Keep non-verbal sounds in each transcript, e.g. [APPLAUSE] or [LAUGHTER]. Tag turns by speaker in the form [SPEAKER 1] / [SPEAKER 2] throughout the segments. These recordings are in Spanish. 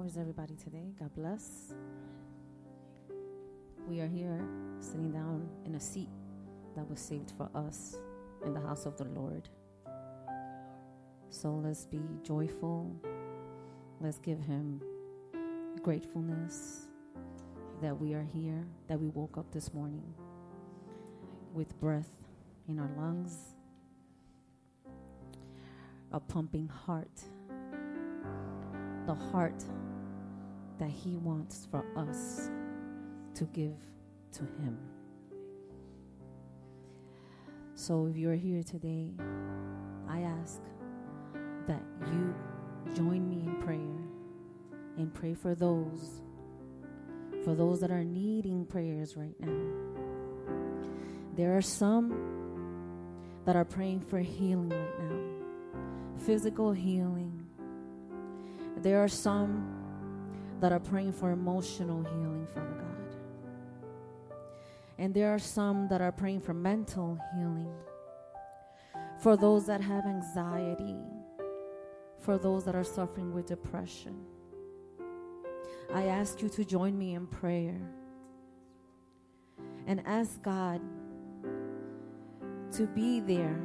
[SPEAKER 1] How is everybody today? God bless. We are here sitting down in a seat that was saved for us in the house of the Lord. So let's be joyful. Let's give Him gratefulness that we are here, that we woke up this morning with breath in our lungs, a pumping heart, the heart that He wants for us to give to Him. So if you're here today, I ask that you join me in prayer and pray for those for those that are needing prayers right now. There are some that are praying for healing right now. Physical healing. There are some that are praying for emotional healing, Father God. And there are some that are praying for mental healing. For those that have anxiety. For those that are suffering with depression. I ask you to join me in prayer and ask God to be there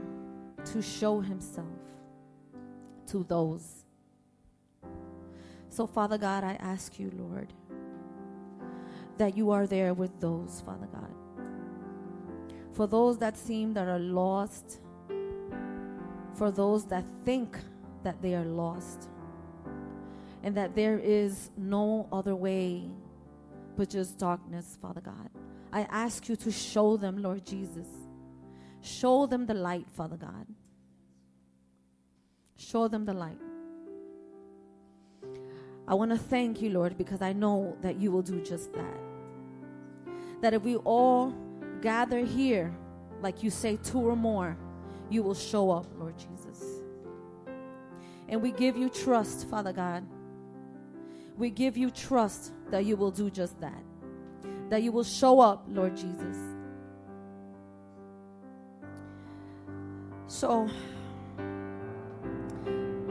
[SPEAKER 1] to show Himself to those. So, Father God, I ask you, Lord, that you are there with those, Father God. For those that seem that are lost, for those that think that they are lost and that there is no other way but just darkness, Father God. I ask you to show them, Lord Jesus. Show them the light, Father God. Show them the light. I want to thank you, Lord, because I know that you will do just that. That if we all gather here, like you say, two or more, you will show up, Lord Jesus. And we give you trust, Father God. We give you trust that you will do just that. That you will show up, Lord Jesus. So,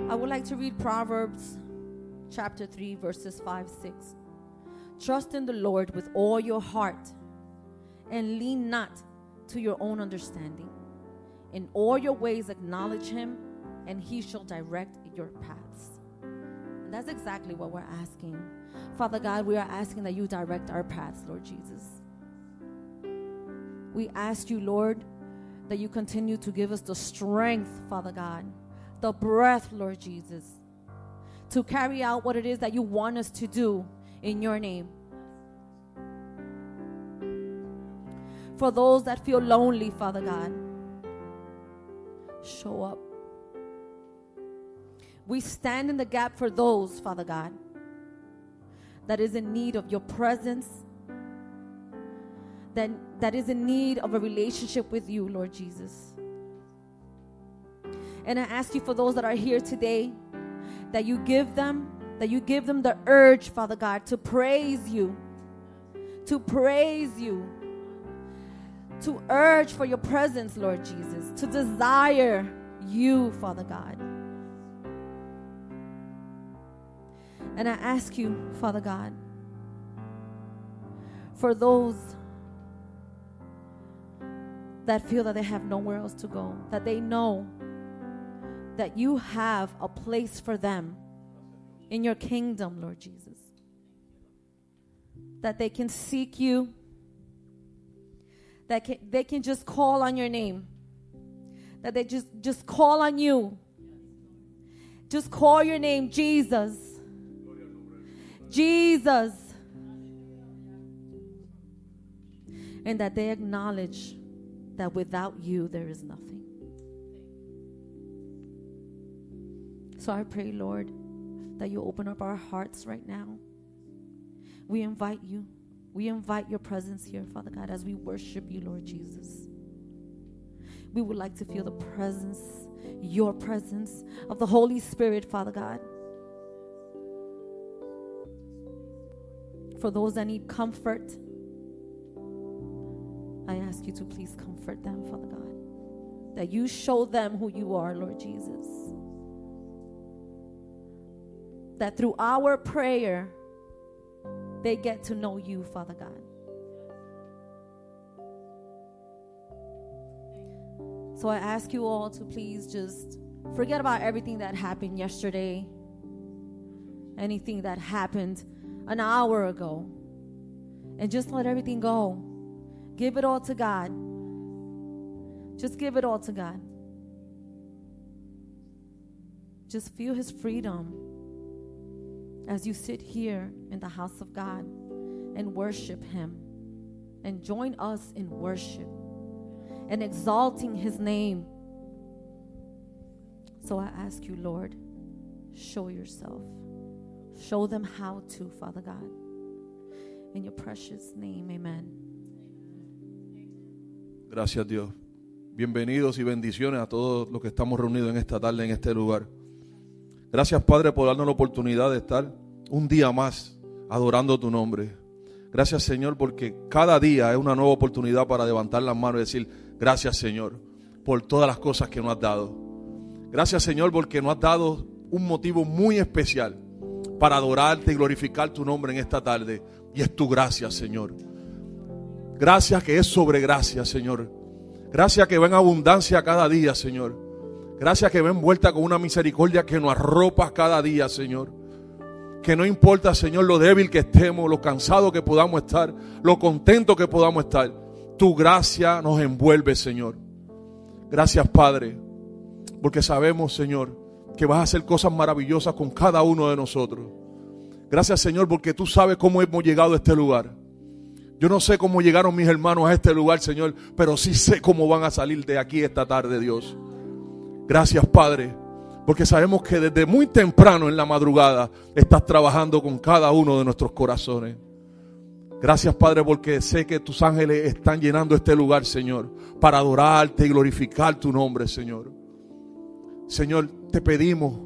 [SPEAKER 1] I would like to read Proverbs chapter 3, verses 5 6. Trust in the Lord with all your heart and lean not to your own understanding. In all your ways, acknowledge him, and he shall direct your paths. And that's exactly what we're asking. Father God, we are asking that you direct our paths, Lord Jesus. We ask you, Lord, that you continue to give us the strength, Father God, the breath, Lord Jesus, to carry out what it is that you want us to do in your name. For those that feel lonely, Father God, show up. We stand in the gap for those, Father God, that is in need of your presence, that, that is in need of a relationship with you, Lord Jesus. And I ask you for those that are here today, that you give them, that you give them the urge, Father God, to praise you, to praise you, to urge for your presence, Lord Jesus, to desire you, Father God. And I ask you, Father God, for those that feel that they have nowhere else to go, that they know that you have a place for them in your kingdom, Lord Jesus. That they can seek you, that can, they can just call on your name, that they just, just call on you. Just call your name, Jesus. Jesus. And that they acknowledge that without you there is nothing. So I pray, Lord, that you open up our hearts right now. We invite you. We invite your presence here, Father God, as we worship you, Lord Jesus. We would like to feel the presence, your presence of the Holy Spirit, Father God. For those that need comfort, I ask you to please comfort them, Father God. That you show them who you are, Lord Jesus. That through our prayer, they get to know you, Father God. So I ask you all to please just forget about everything that happened yesterday, anything that happened an hour ago, and just let everything go. Give it all to God. Just give it all to God. Just feel His freedom as you sit here in the house of God and worship Him and join us in worship and exalting His name. So I ask you, Lord, show yourself. Show them how to, Father God. In your precious name, amen.
[SPEAKER 2] Gracias Dios. Bienvenidos y bendiciones a todos los que estamos reunidos en esta tarde, en este lugar. Gracias Padre por darnos la oportunidad de estar un día más adorando tu nombre. Gracias Señor porque cada día es una nueva oportunidad para levantar las manos y decir, gracias Señor por todas las cosas que nos has dado. Gracias Señor porque nos has dado un motivo muy especial para adorarte y glorificar tu nombre en esta tarde. Y es tu gracia Señor. Gracias que es sobre gracia Señor. Gracias que va en abundancia cada día Señor. Gracias que va envuelta con una misericordia que nos arropa cada día Señor. Que no importa, Señor, lo débil que estemos, lo cansado que podamos estar, lo contento que podamos estar. Tu gracia nos envuelve, Señor. Gracias, Padre, porque sabemos, Señor, que vas a hacer cosas maravillosas con cada uno de nosotros. Gracias, Señor, porque tú sabes cómo hemos llegado a este lugar. Yo no sé cómo llegaron mis hermanos a este lugar, Señor, pero sí sé cómo van a salir de aquí esta tarde, Dios. Gracias, Padre porque sabemos que desde muy temprano en la madrugada estás trabajando con cada uno de nuestros corazones. Gracias Padre porque sé que tus ángeles están llenando este lugar, Señor, para adorarte y glorificar tu nombre, Señor. Señor, te pedimos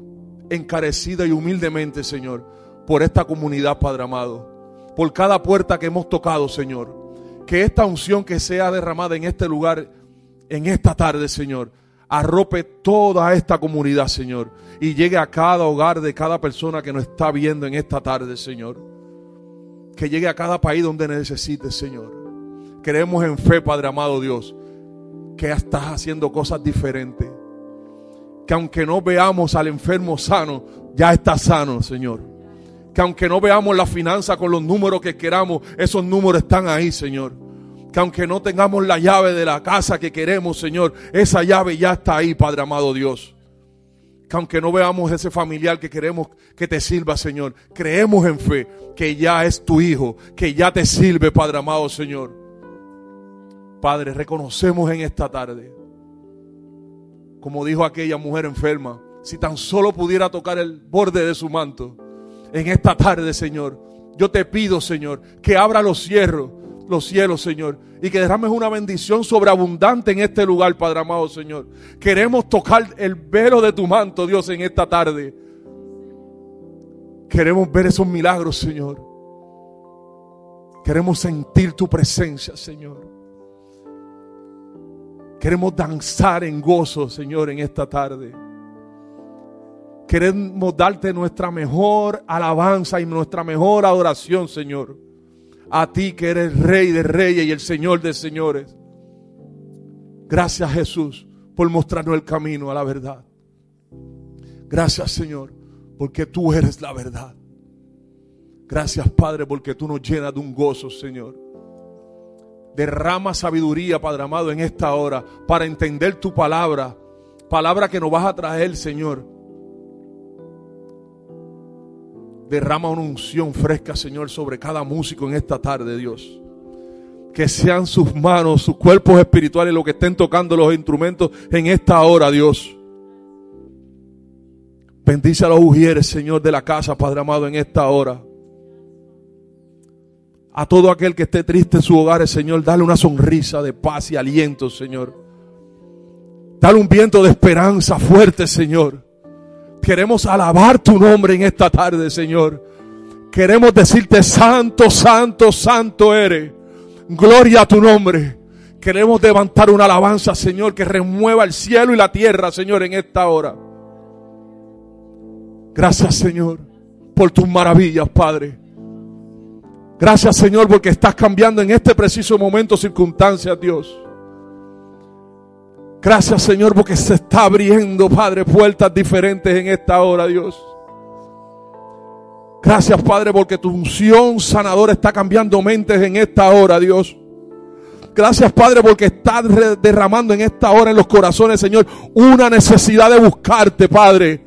[SPEAKER 2] encarecida y humildemente, Señor, por esta comunidad, Padre amado, por cada puerta que hemos tocado, Señor. Que esta unción que sea derramada en este lugar, en esta tarde, Señor, arrope toda esta comunidad, Señor, y llegue a cada hogar de cada persona que nos está viendo en esta tarde, Señor. Que llegue a cada país donde necesites, Señor. Creemos en fe, Padre amado Dios, que estás haciendo cosas diferentes. Que aunque no veamos al enfermo sano, ya está sano, Señor. Que aunque no veamos la finanza con los números que queramos, esos números están ahí, Señor que aunque no tengamos la llave de la casa que queremos, Señor, esa llave ya está ahí, Padre amado Dios. Que aunque no veamos ese familiar que queremos que te sirva, Señor, creemos en fe que ya es tu hijo, que ya te sirve, Padre amado Señor. Padre, reconocemos en esta tarde, como dijo aquella mujer enferma, si tan solo pudiera tocar el borde de su manto, en esta tarde, Señor, yo te pido, Señor, que abra los cierros los cielos, Señor. Y que derrames una bendición sobreabundante en este lugar, Padre amado, Señor. Queremos tocar el velo de tu manto, Dios, en esta tarde. Queremos ver esos milagros, Señor. Queremos sentir tu presencia, Señor. Queremos danzar en gozo, Señor, en esta tarde. Queremos darte nuestra mejor alabanza y nuestra mejor adoración, Señor a ti que eres rey de reyes y el Señor de señores. Gracias Jesús por mostrarnos el camino a la verdad. Gracias Señor porque tú eres la verdad. Gracias Padre porque tú nos llenas de un gozo Señor. Derrama sabiduría Padre amado en esta hora para entender tu palabra. Palabra que nos vas a traer Señor Derrama una unción fresca, Señor, sobre cada músico en esta tarde, Dios. Que sean sus manos, sus cuerpos espirituales, lo que estén tocando los instrumentos en esta hora, Dios. Bendice a los ujieres, Señor, de la casa, Padre amado, en esta hora. A todo aquel que esté triste en su hogar, Señor, dale una sonrisa de paz y aliento, Señor. Dale un viento de esperanza fuerte, Señor. Queremos alabar tu nombre en esta tarde, Señor. Queremos decirte, santo, santo, santo eres. Gloria a tu nombre. Queremos levantar una alabanza, Señor, que remueva el cielo y la tierra, Señor, en esta hora. Gracias, Señor. por tus maravillas, Padre. Gracias, Señor, porque estás cambiando en este preciso momento circunstancias, Dios. Gracias, Señor, porque se está abriendo, Padre, puertas diferentes en esta hora, Dios. Gracias, Padre, porque tu unción sanadora está cambiando mentes en esta hora, Dios. Gracias, Padre, porque estás derramando en esta hora en los corazones, Señor, una necesidad de buscarte, Padre.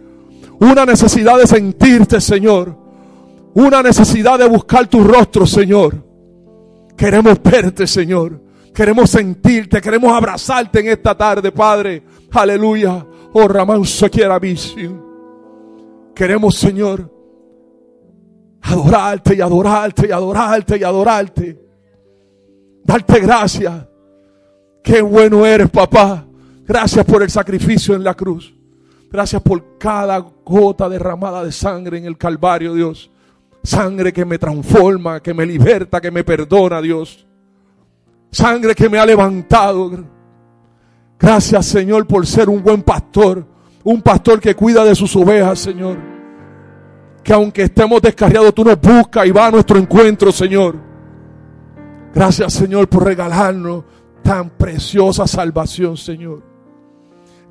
[SPEAKER 2] Una necesidad de sentirte, Señor. Una necesidad de buscar tu rostro, Señor. Queremos verte, Señor. Queremos sentirte, queremos abrazarte en esta tarde, Padre. Aleluya. Oh, Ramán quiera Queremos, Señor, adorarte y adorarte y adorarte y adorarte. Darte gracias. Qué bueno eres, papá. Gracias por el sacrificio en la cruz. Gracias por cada gota derramada de sangre en el Calvario, Dios. Sangre que me transforma, que me liberta, que me perdona, Dios. Sangre que me ha levantado. Gracias, Señor, por ser un buen pastor. Un pastor que cuida de sus ovejas, Señor. Que aunque estemos descarriados, tú nos buscas y va a nuestro encuentro, Señor. Gracias, Señor, por regalarnos tan preciosa salvación, Señor.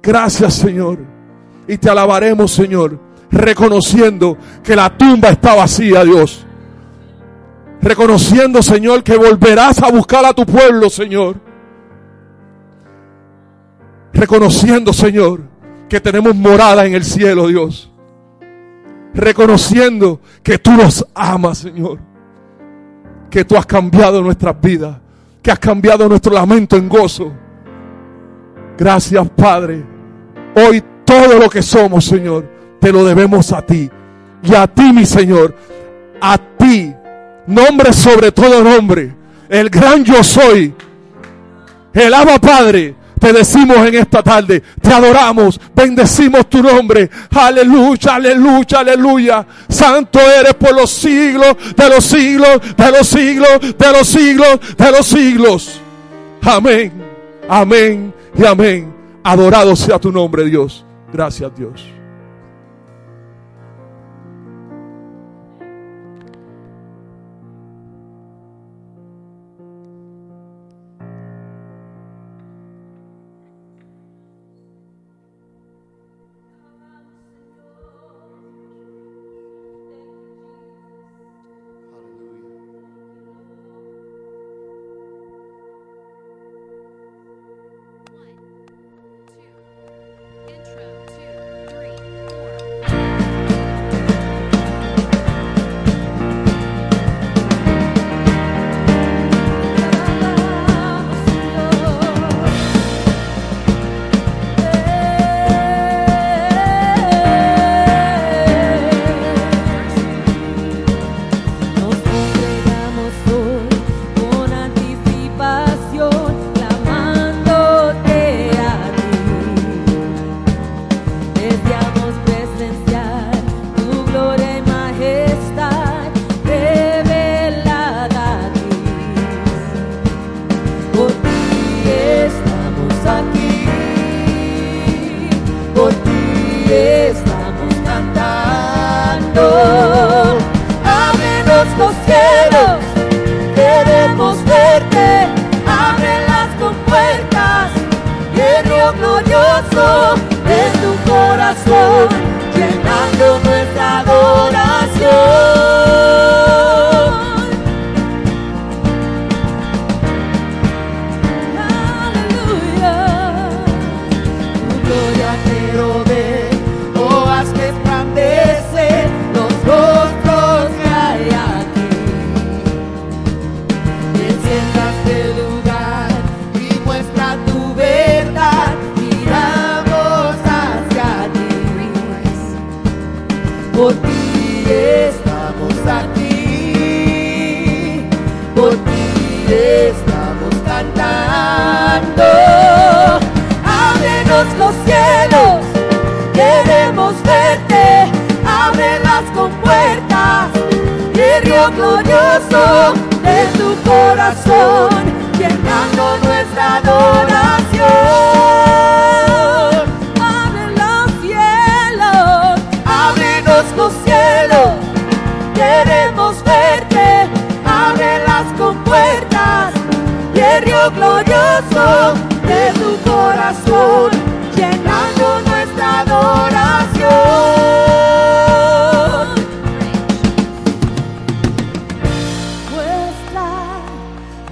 [SPEAKER 2] Gracias, Señor y te alabaremos, Señor, reconociendo que la tumba está vacía, Dios. Reconociendo, Señor, que volverás a buscar a tu pueblo, Señor. Reconociendo, Señor, que tenemos morada en el cielo, Dios. Reconociendo que tú nos amas, Señor. Que tú has cambiado nuestras vidas. Que has cambiado nuestro lamento en gozo. Gracias, Padre. Hoy todo lo que somos, Señor, te lo debemos a ti. Y a ti, mi Señor, a nombre sobre todo nombre, el gran yo soy, el Abba Padre, te decimos en esta tarde, te adoramos, bendecimos tu nombre. Aleluya, aleluya, aleluya. Santo eres por los siglos, de los siglos, de los siglos, de los siglos, de los siglos. Amén, amén y amén. Adorado sea tu nombre, Dios. Gracias Dios.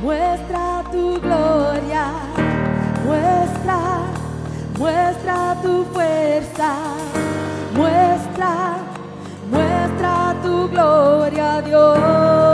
[SPEAKER 3] Muestra tu gloria, muestra, muestra tu fuerza, muestra, muestra tu gloria, Dios.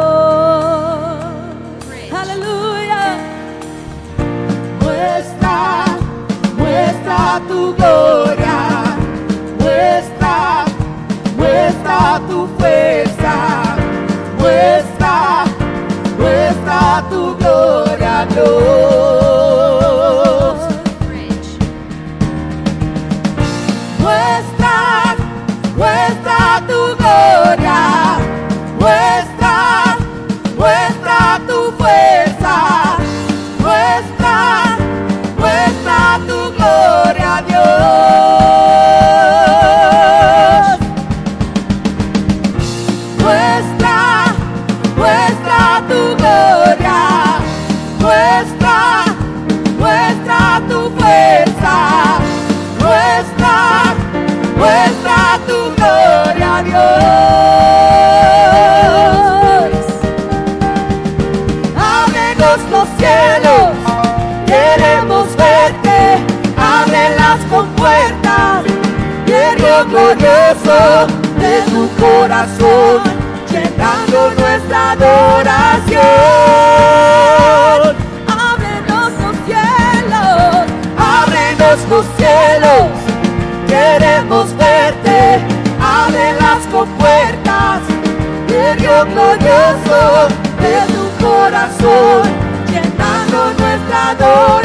[SPEAKER 3] De tu corazón, llenando nuestra adoración. Ábrenos los cielos, ábrenos los cielos, queremos verte, abre las compuertas, Dios glorioso de tu corazón, llenando nuestra adoración.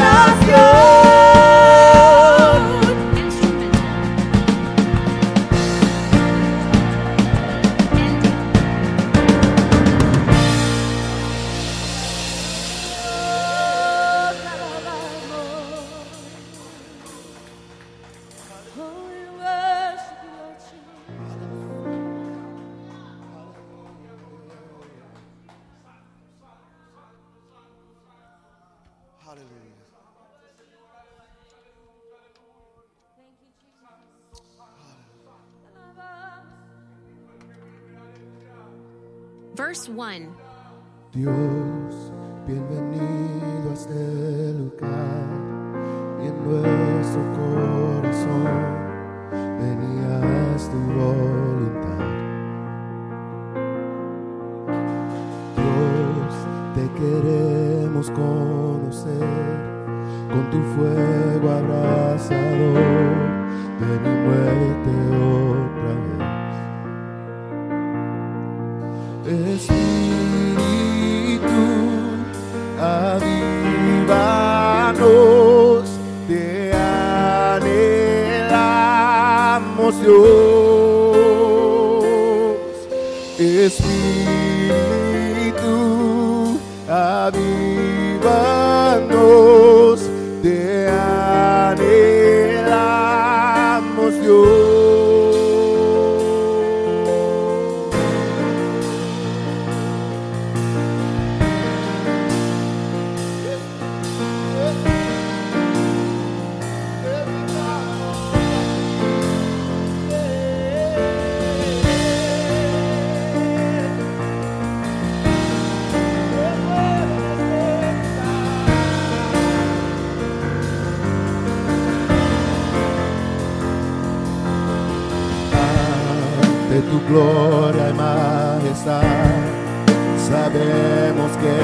[SPEAKER 4] Sabemos que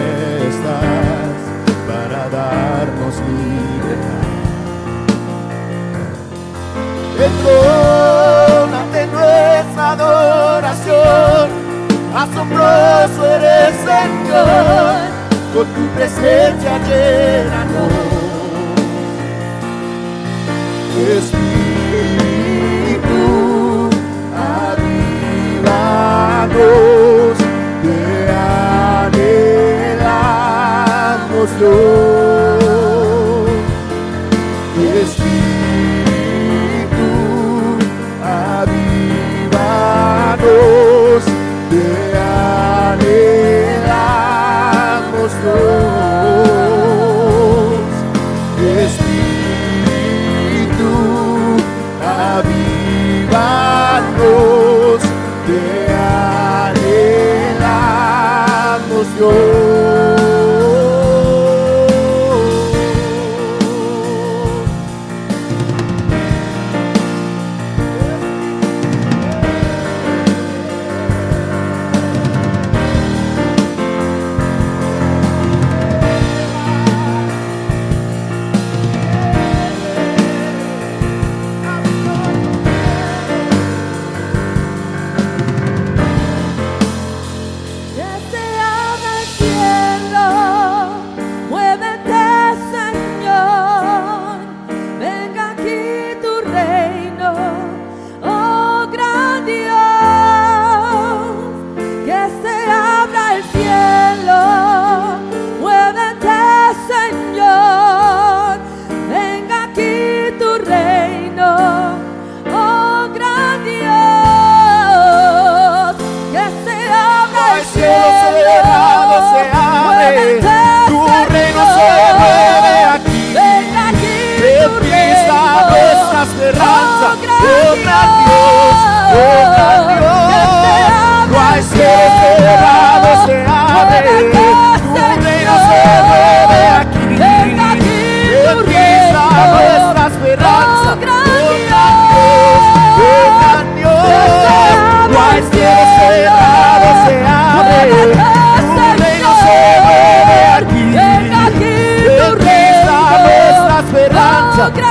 [SPEAKER 4] estás para darnos libertad. Entrónate en nuestra adoración, asombroso eres Señor, con tu presencia llénanos. Espíritu, avivanos,
[SPEAKER 1] Lord.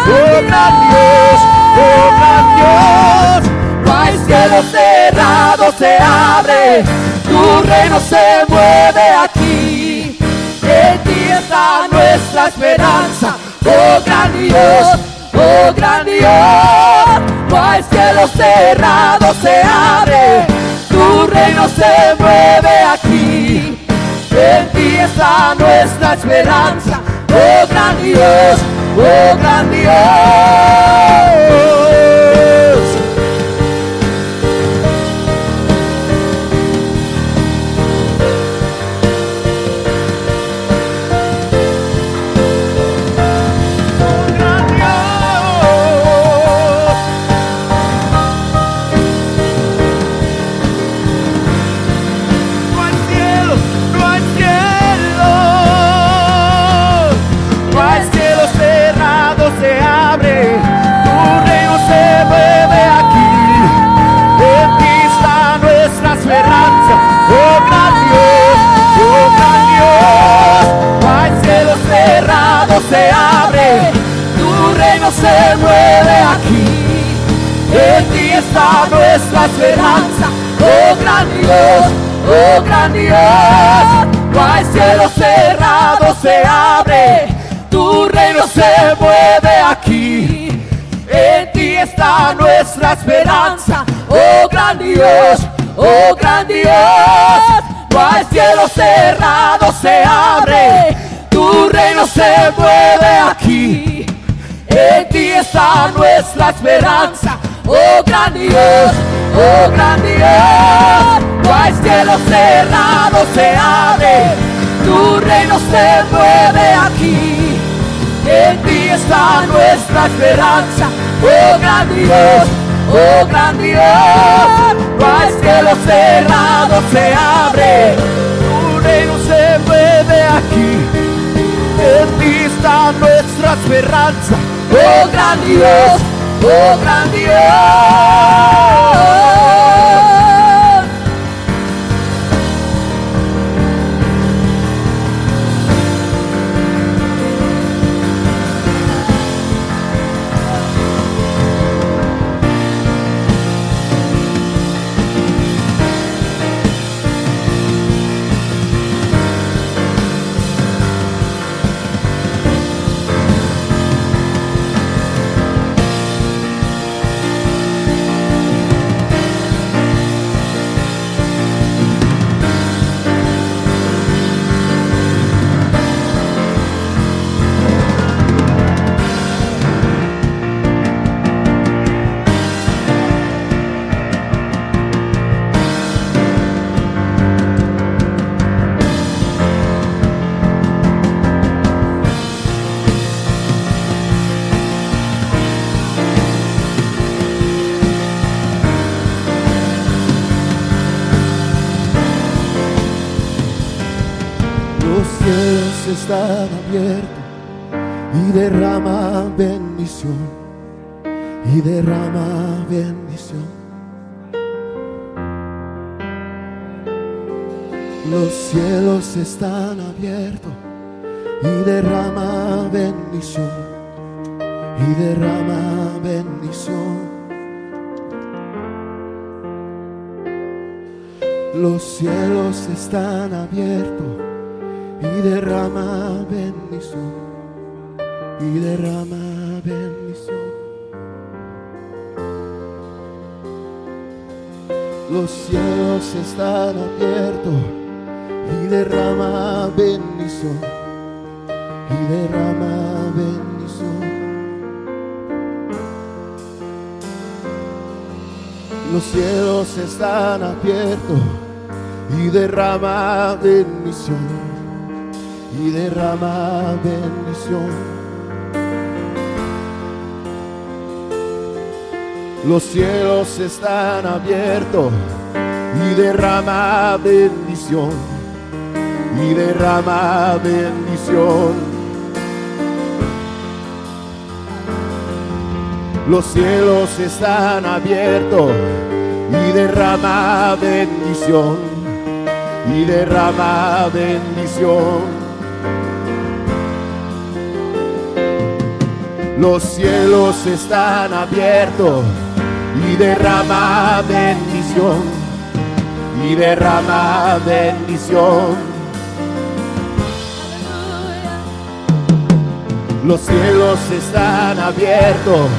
[SPEAKER 1] Oh, gran Dios, oh gran Dios.
[SPEAKER 3] No hay cielo cerrado se abre, tu reino se mueve aquí. En ti está nuestra esperanza, oh gran Dios, oh gran Dios. No hay cielo cerrado se abre, tu reino se mueve aquí. En ti está nuestra esperanza, oh gran Dios, oh gran se mueve aquí. En ti está nuestra esperanza, oh gran Dios, oh gran Dios. No hay cielo cerrado, se abre, tu reino se mueve aquí. En ti está nuestra esperanza, oh gran Dios, oh gran Dios. No hay cielo cerrado, se abre, tu reino se mueve aquí. En ti está nuestra esperanza, oh gran Dios, oh gran Dios. No hay cielo cerrado, se abre, tu reino se mueve aquí. En ti está nuestra esperanza, oh gran Dios, oh gran Dios. No hay cielo cerrado, se abre, tu reino se mueve aquí. En ti está nuestra esperanza, oh gran Dios, oh gran Dios.
[SPEAKER 4] Cielos están abiertos y derrama bendición, y derrama bendición. Los cielos están abiertos y derrama bendición, y derrama bendición. Los cielos están abiertos y derrama bendición, y derrama bendición. Los cielos están abiertos. Y derrama bendición, y derrama bendición. Los cielos están abiertos. Y derrama bendición, y derrama bendición. Los cielos están abiertos y derrama bendición, y derrama bendición. Los cielos están abiertos y derrama bendición, y derrama bendición. Los cielos están abiertos y derrama bendición, y derrama bendición. Los cielos están abiertos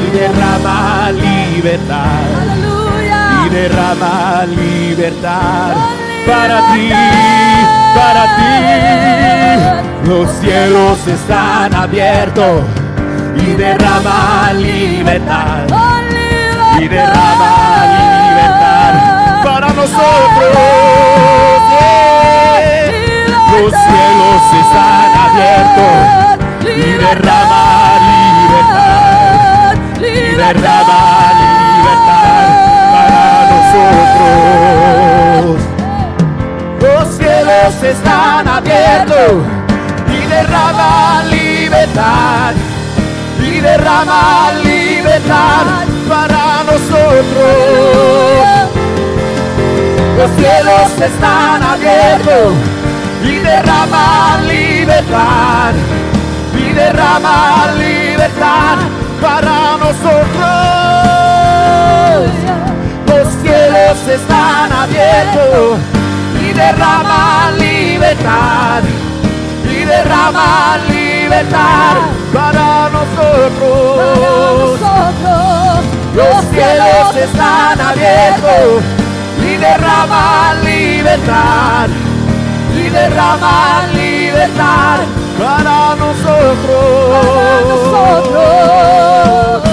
[SPEAKER 4] y derrama libertad, y derrama libertad para ti, para ti. Los cielos están abiertos y derrama libertad, y derrama libertad para nosotros. Los cielos están abiertos y derrama libertad, y derrama libertad para nosotros. Los cielos están abiertos y derrama libertad, derrama libertad para nosotros. Los cielos están abiertos y derrama libertad, y derrama libertad para nosotros. Los cielos están abiertos y derrama libertad, y derrama libertad para nosotros. Los cielos están abiertos y derrama libertad, y derrama libertad para nosotros. En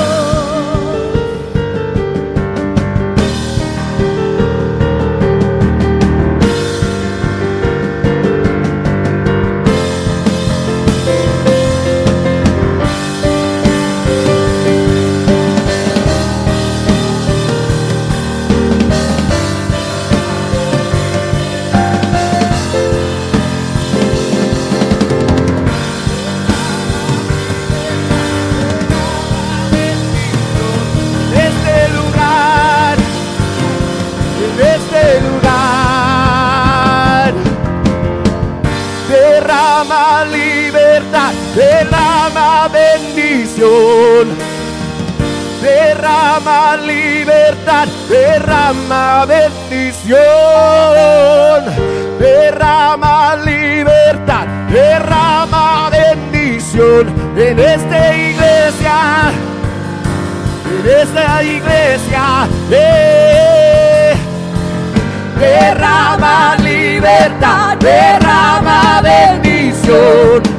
[SPEAKER 4] derrama libertad, derrama bendición, derrama libertad, derrama bendición en esta iglesia en esta iglesia. eh. Derrama libertad, derrama bendición.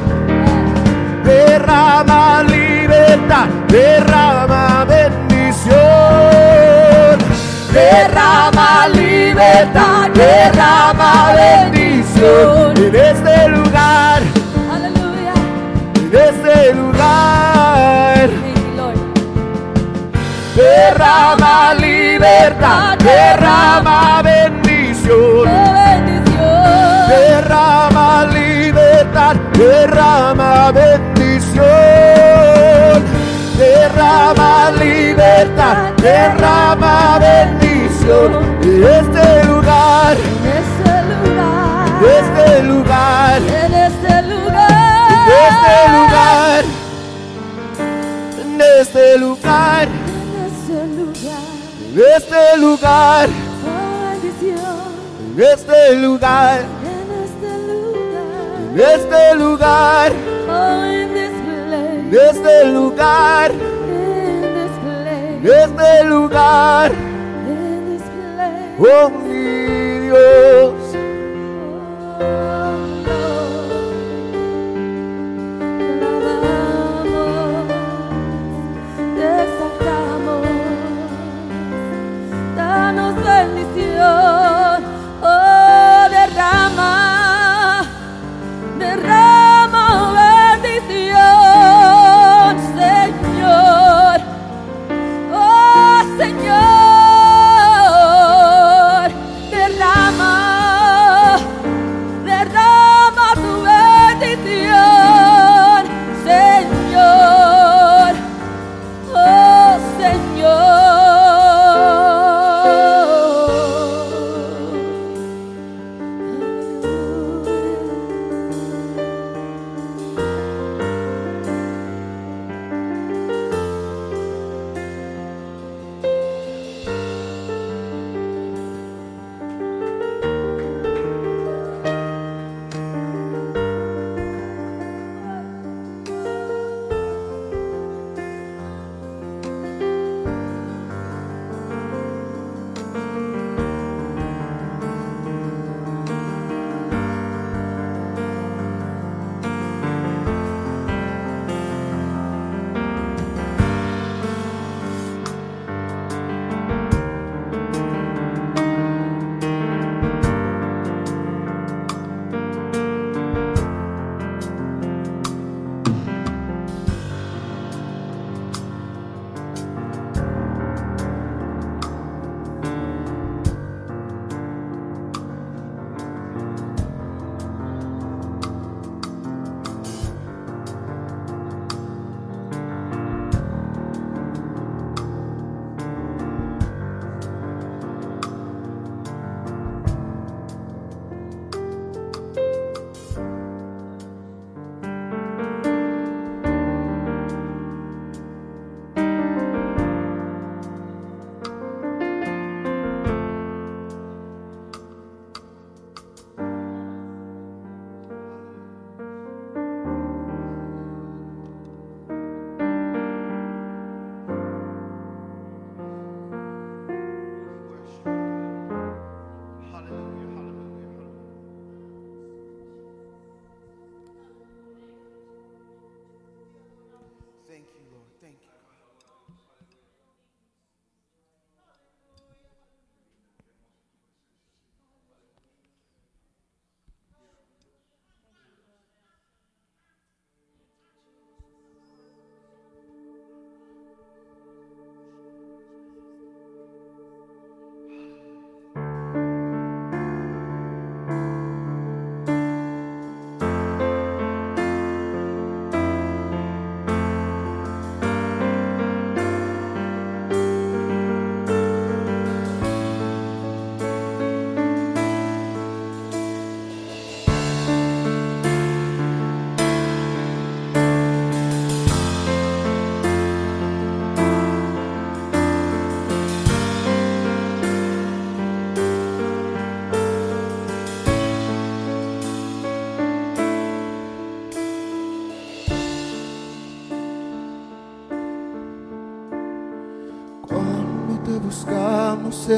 [SPEAKER 4] Derrama bendición. Derrama libertad, derrama bendición. En este lugar, en este lugar. Derrama libertad, derrama lugar, derrama bendición en este lugar,
[SPEAKER 3] En este lugar.
[SPEAKER 4] en este lugar,
[SPEAKER 3] En este lugar.
[SPEAKER 4] en este lugar, en este lugar,
[SPEAKER 3] En este lugar.
[SPEAKER 4] en este lugar,
[SPEAKER 3] Oh, bendición.
[SPEAKER 4] en este lugar,
[SPEAKER 3] en este lugar, oh
[SPEAKER 4] mi Dios.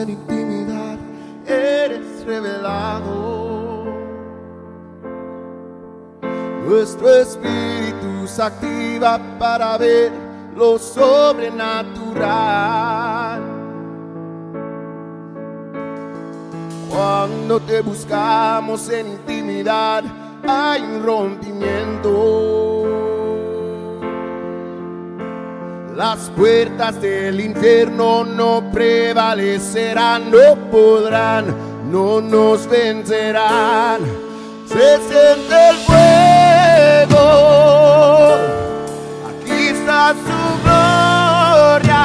[SPEAKER 4] En intimidad, eres revelado. Nuestro espíritu se activa para ver lo sobrenatural. Cuando te buscamos en intimidad, hay un rompimiento. Las puertas del infierno no prevalecerán, no podrán, no nos vencerán. Se siente el fuego, aquí está su gloria.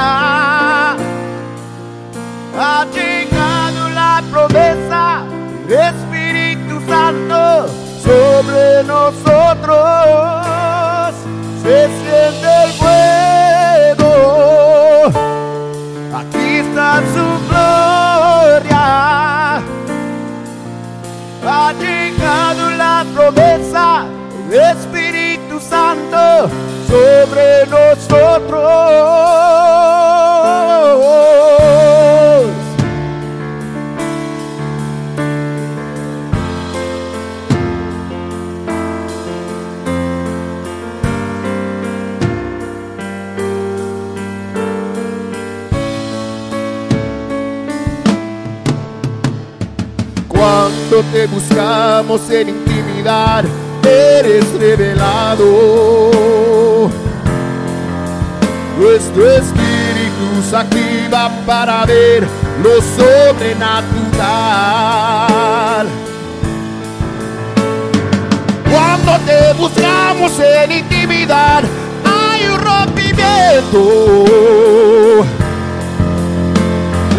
[SPEAKER 3] Ha llegado la promesa Espíritu Santo sobre nosotros. Espíritu Santo sobre nosotros. Cuando te buscamos en intimidad, eres revelado. Nuestro espíritu se activa para ver lo sobrenatural. Cuando te buscamos en intimidad, hay un rompimiento.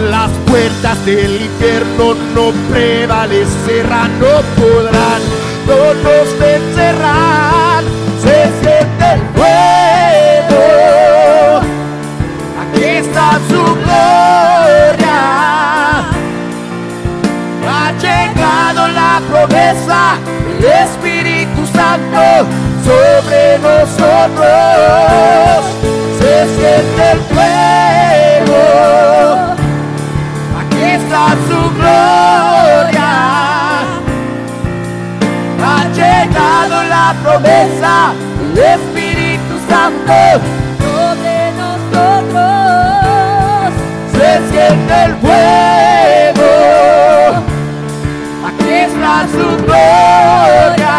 [SPEAKER 3] Las puertas del infierno no prevalecerán, no podrán, no nos vencerán. Se siente el fuego, aquí está su gloria. Ha llegado la promesa del Espíritu Santo sobre nosotros. Se siente el fuego. Aquí está su gloria. Promesa del Espíritu Santo
[SPEAKER 1] sobre nosotros.
[SPEAKER 3] se siente el fuego. Aquí está su gloria.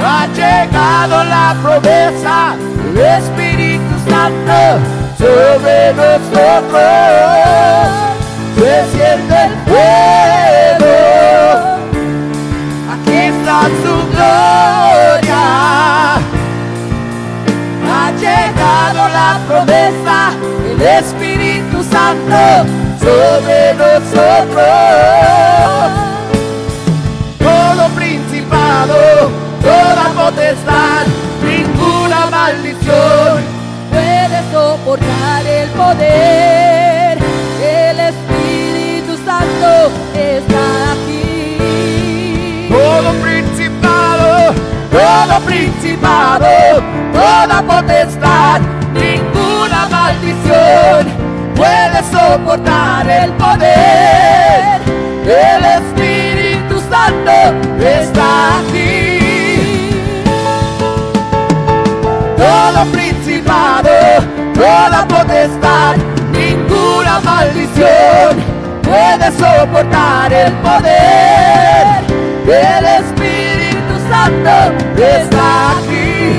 [SPEAKER 3] Ha llegado la promesa del Espíritu Santo sobre nosotros. Se siente el fuego. Promesa del Espíritu Santo sobre nosotros. Todo principado, toda potestad, ninguna maldición
[SPEAKER 1] Puede soportar el poder.
[SPEAKER 3] Todo principado, toda potestad, ninguna maldición puede soportar el poder. El Espíritu Santo está aquí. Todo principado, toda potestad, ninguna maldición puede soportar el poder. El Espíritu Santo está aquí.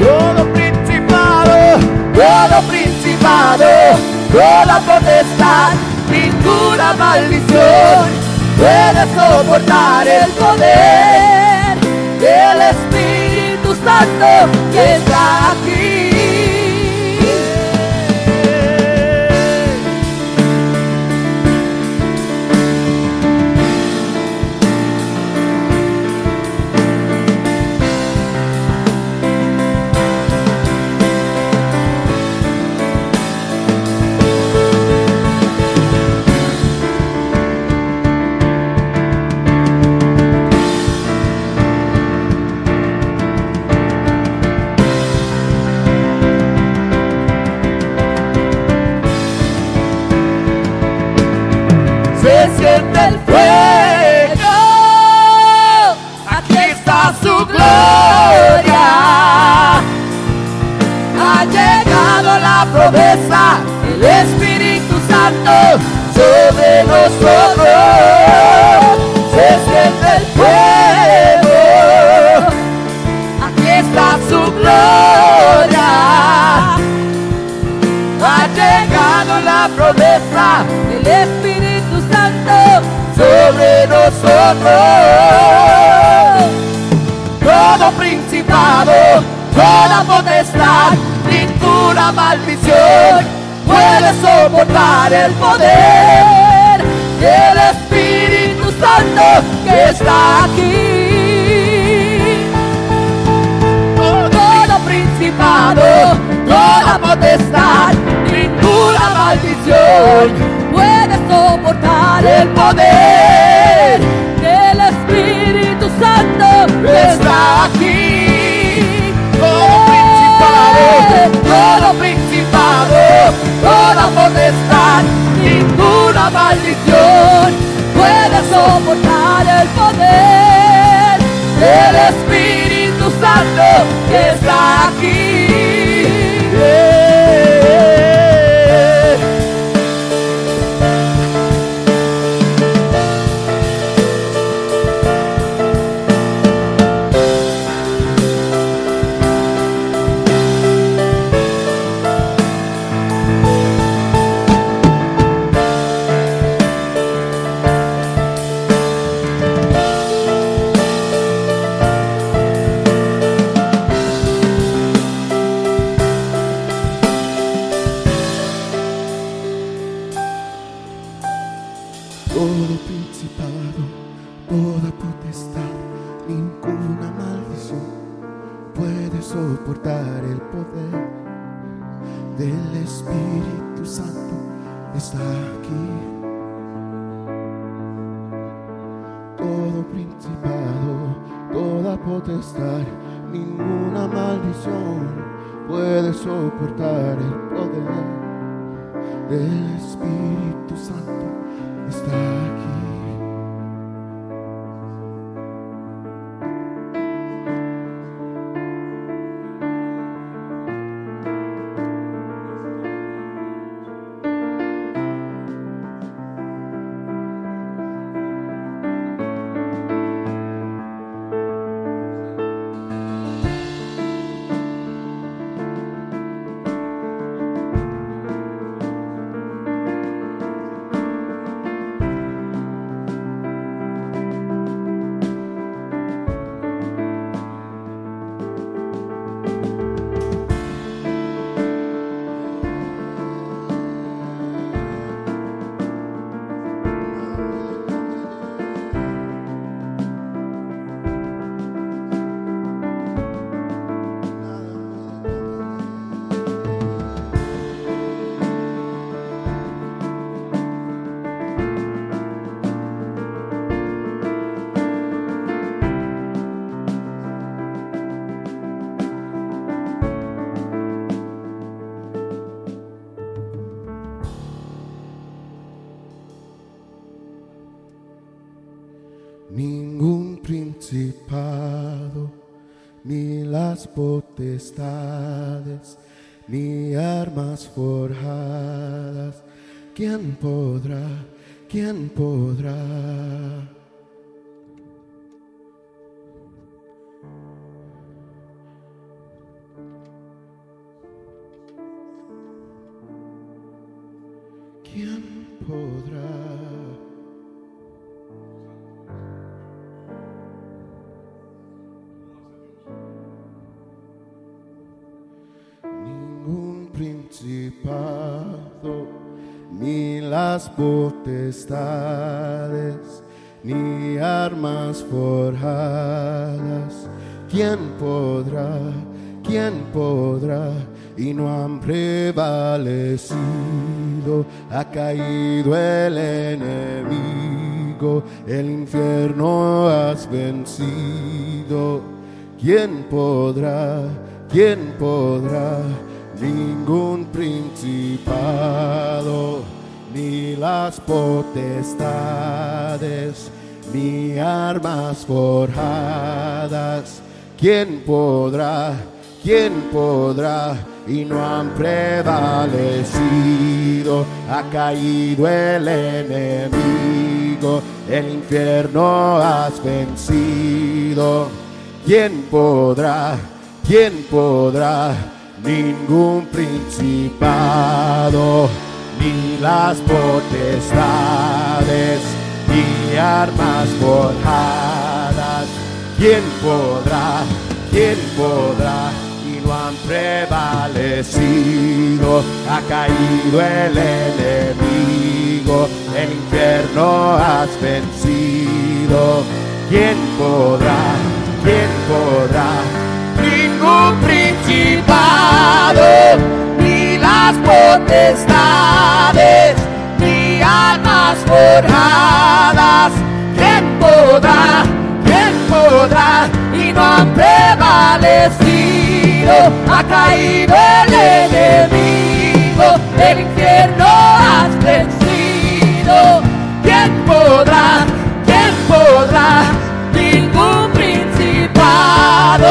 [SPEAKER 3] Todo principado, todo principado, toda potestad, ninguna maldición puede soportar el poder del Espíritu Santo que está maldición puede soportar el poder del Espíritu Santo
[SPEAKER 4] ¿quién podrá? ¿Quién podrá? Ni armas forjadas. ¿Quién podrá? ¿Quién podrá? Y no han prevalecido, ha caído el enemigo, el infierno has vencido. ¿Quién podrá? ¿Quién podrá? Ningún principado, ni las potestades, ni armas forjadas. ¿Quién podrá? ¿Quién podrá? Y no han prevalecido, ha caído el enemigo, el infierno has vencido. ¿Quién podrá? ¿Quién podrá? Ningún principado, ni las potestades, ni armas forjadas. ¿Quién podrá? ¿Quién podrá? Y no
[SPEAKER 3] han prevalecido. Ha caído el enemigo, el infierno has vencido. ¿Quién podrá? ¿Quién podrá? Ningún principado, las potestades, ni almas forjadas. ¿Quién podrá? ¿Quién podrá? Y no han prevalecido. Ha caído el enemigo, el infierno has vencido. ¿Quién podrá? ¿Quién podrá? Ningún principado,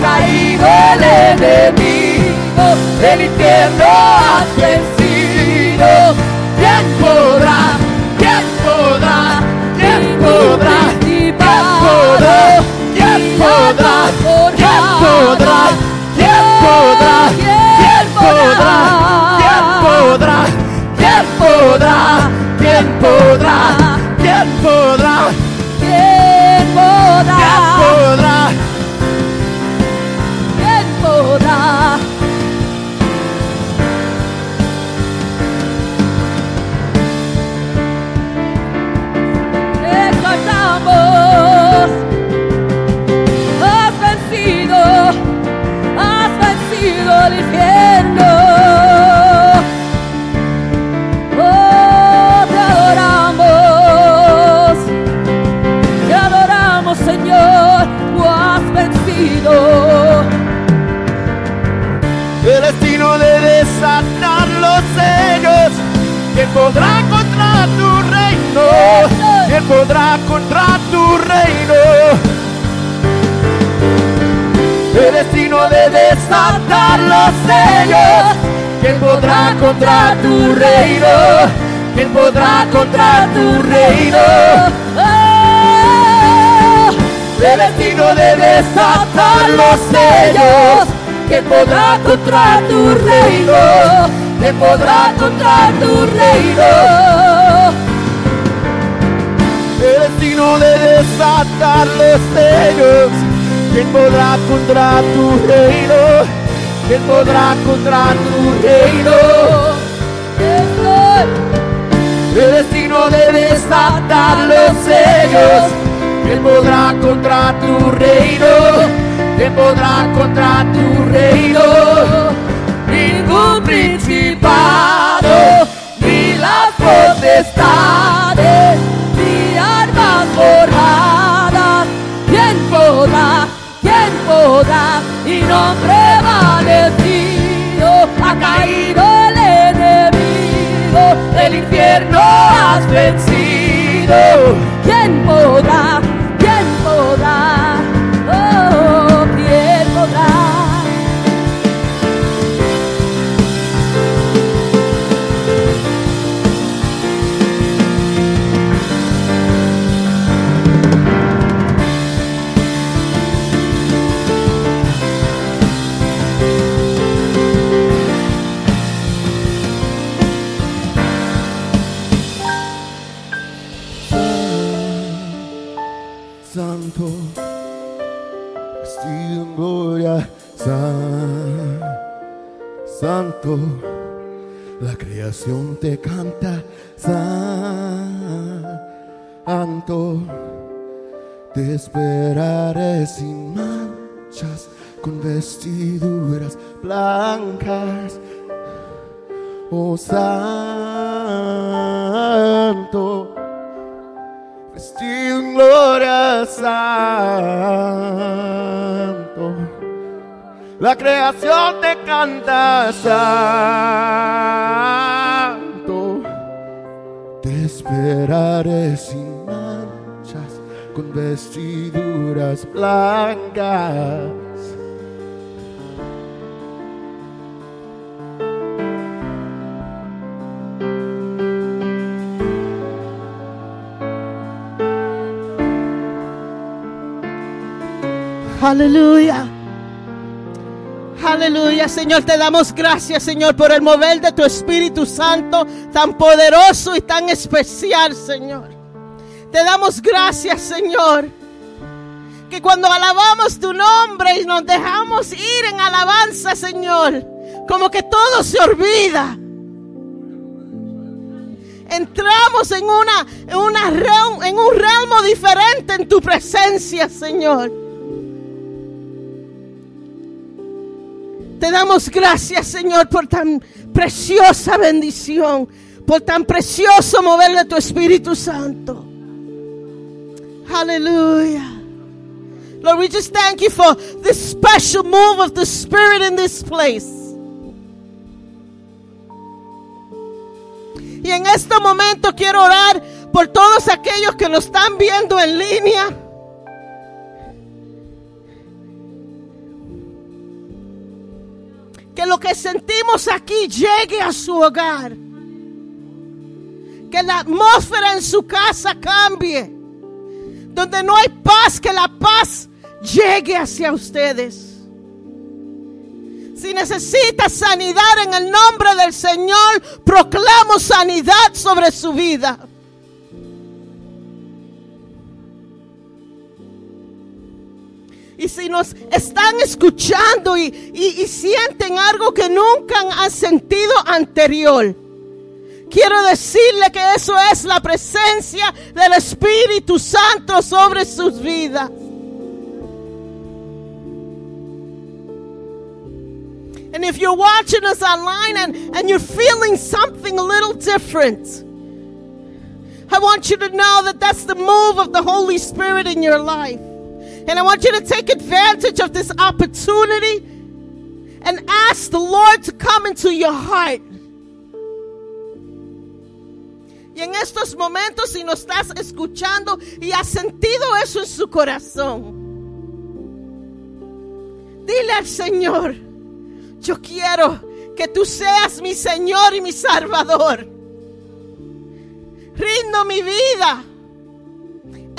[SPEAKER 3] caído el enemigo,
[SPEAKER 1] el
[SPEAKER 3] infierno has vencido. ¿Quién podrá? ¿Quién podrá?
[SPEAKER 1] ¿Quién podrá?
[SPEAKER 3] ¿Quién podrá? ¿Quién podrá? ¿Quién podrá? ¿Quién podrá? ¿Quién podrá? ¿Quién podrá? ¿Quién podrá? ¿Quién podrá? ¿Quién podrá? ¿quién podrá? ¿Quién podrá? Podrá contra tu reino? El destino de desatar los sellos. ¿Quién podrá contra tu reino? ¿Quién podrá contra tu reino? El destino de desatar los sellos. ¿Quién podrá contra tu reino? ¿Quién podrá contra tu reino? El destino de desatar los sellos. ¿Quién podrá contra tu reino? ¿Quién podrá contra tu reino? El destino de desatar los sellos. ¿Quién podrá contra tu reino? ¿Quién podrá contra tu reino? Ningún principado, ni las potestades,
[SPEAKER 1] ¿Quién podrá? ¿Quién podrá? Y no prevalecido. Ha caído el enemigo.
[SPEAKER 3] El infierno has vencido.
[SPEAKER 1] ¿Quién podrá?
[SPEAKER 4] Esperaré sin manchas, con vestiduras blancas. Oh Santo, vestido en gloria Santo. La creación te canta Santo. Te esperaré sin manchas, con vestiduras blancas.
[SPEAKER 5] Aleluya. Aleluya, Señor, te damos gracias, Señor, por el mover de tu Espíritu Santo tan poderoso y tan especial, Señor. Te damos gracias, Señor, que cuando alabamos tu nombre y nos dejamos ir en alabanza, Señor, como que todo se olvida. Entramos en una, en una en un realmo diferente en tu presencia, Señor. Te damos gracias, Señor, por tan preciosa bendición, por tan precioso mover de tu Espíritu Santo. Aleluya. Lord, we just thank you for this special move of the Spirit in this place. Y en este momento quiero orar por todos aquellos que nos están viendo en línea. Que lo que sentimos aquí llegue a su hogar. Que la atmósfera en su casa cambie. Donde no hay paz, que la paz llegue hacia ustedes. Si necesita sanidad en el nombre del Señor, proclamo sanidad sobre su vida. Y si nos están escuchando y, y- y sienten algo que nunca han sentido anterior, quiero decirle que eso es la presencia del Espíritu Santo sobre sus vidas. And if you're watching us online and, and you're feeling something a little different, I want you to know that that's the move of the Holy Spirit in your life. And I want you to take advantage of this opportunity and ask the Lord to come into your heart. Y en estos momentos, si nos estás escuchando y has sentido eso en su corazón, dile al Señor, yo quiero que tú seas mi Señor y mi Salvador. Rindo mi vida.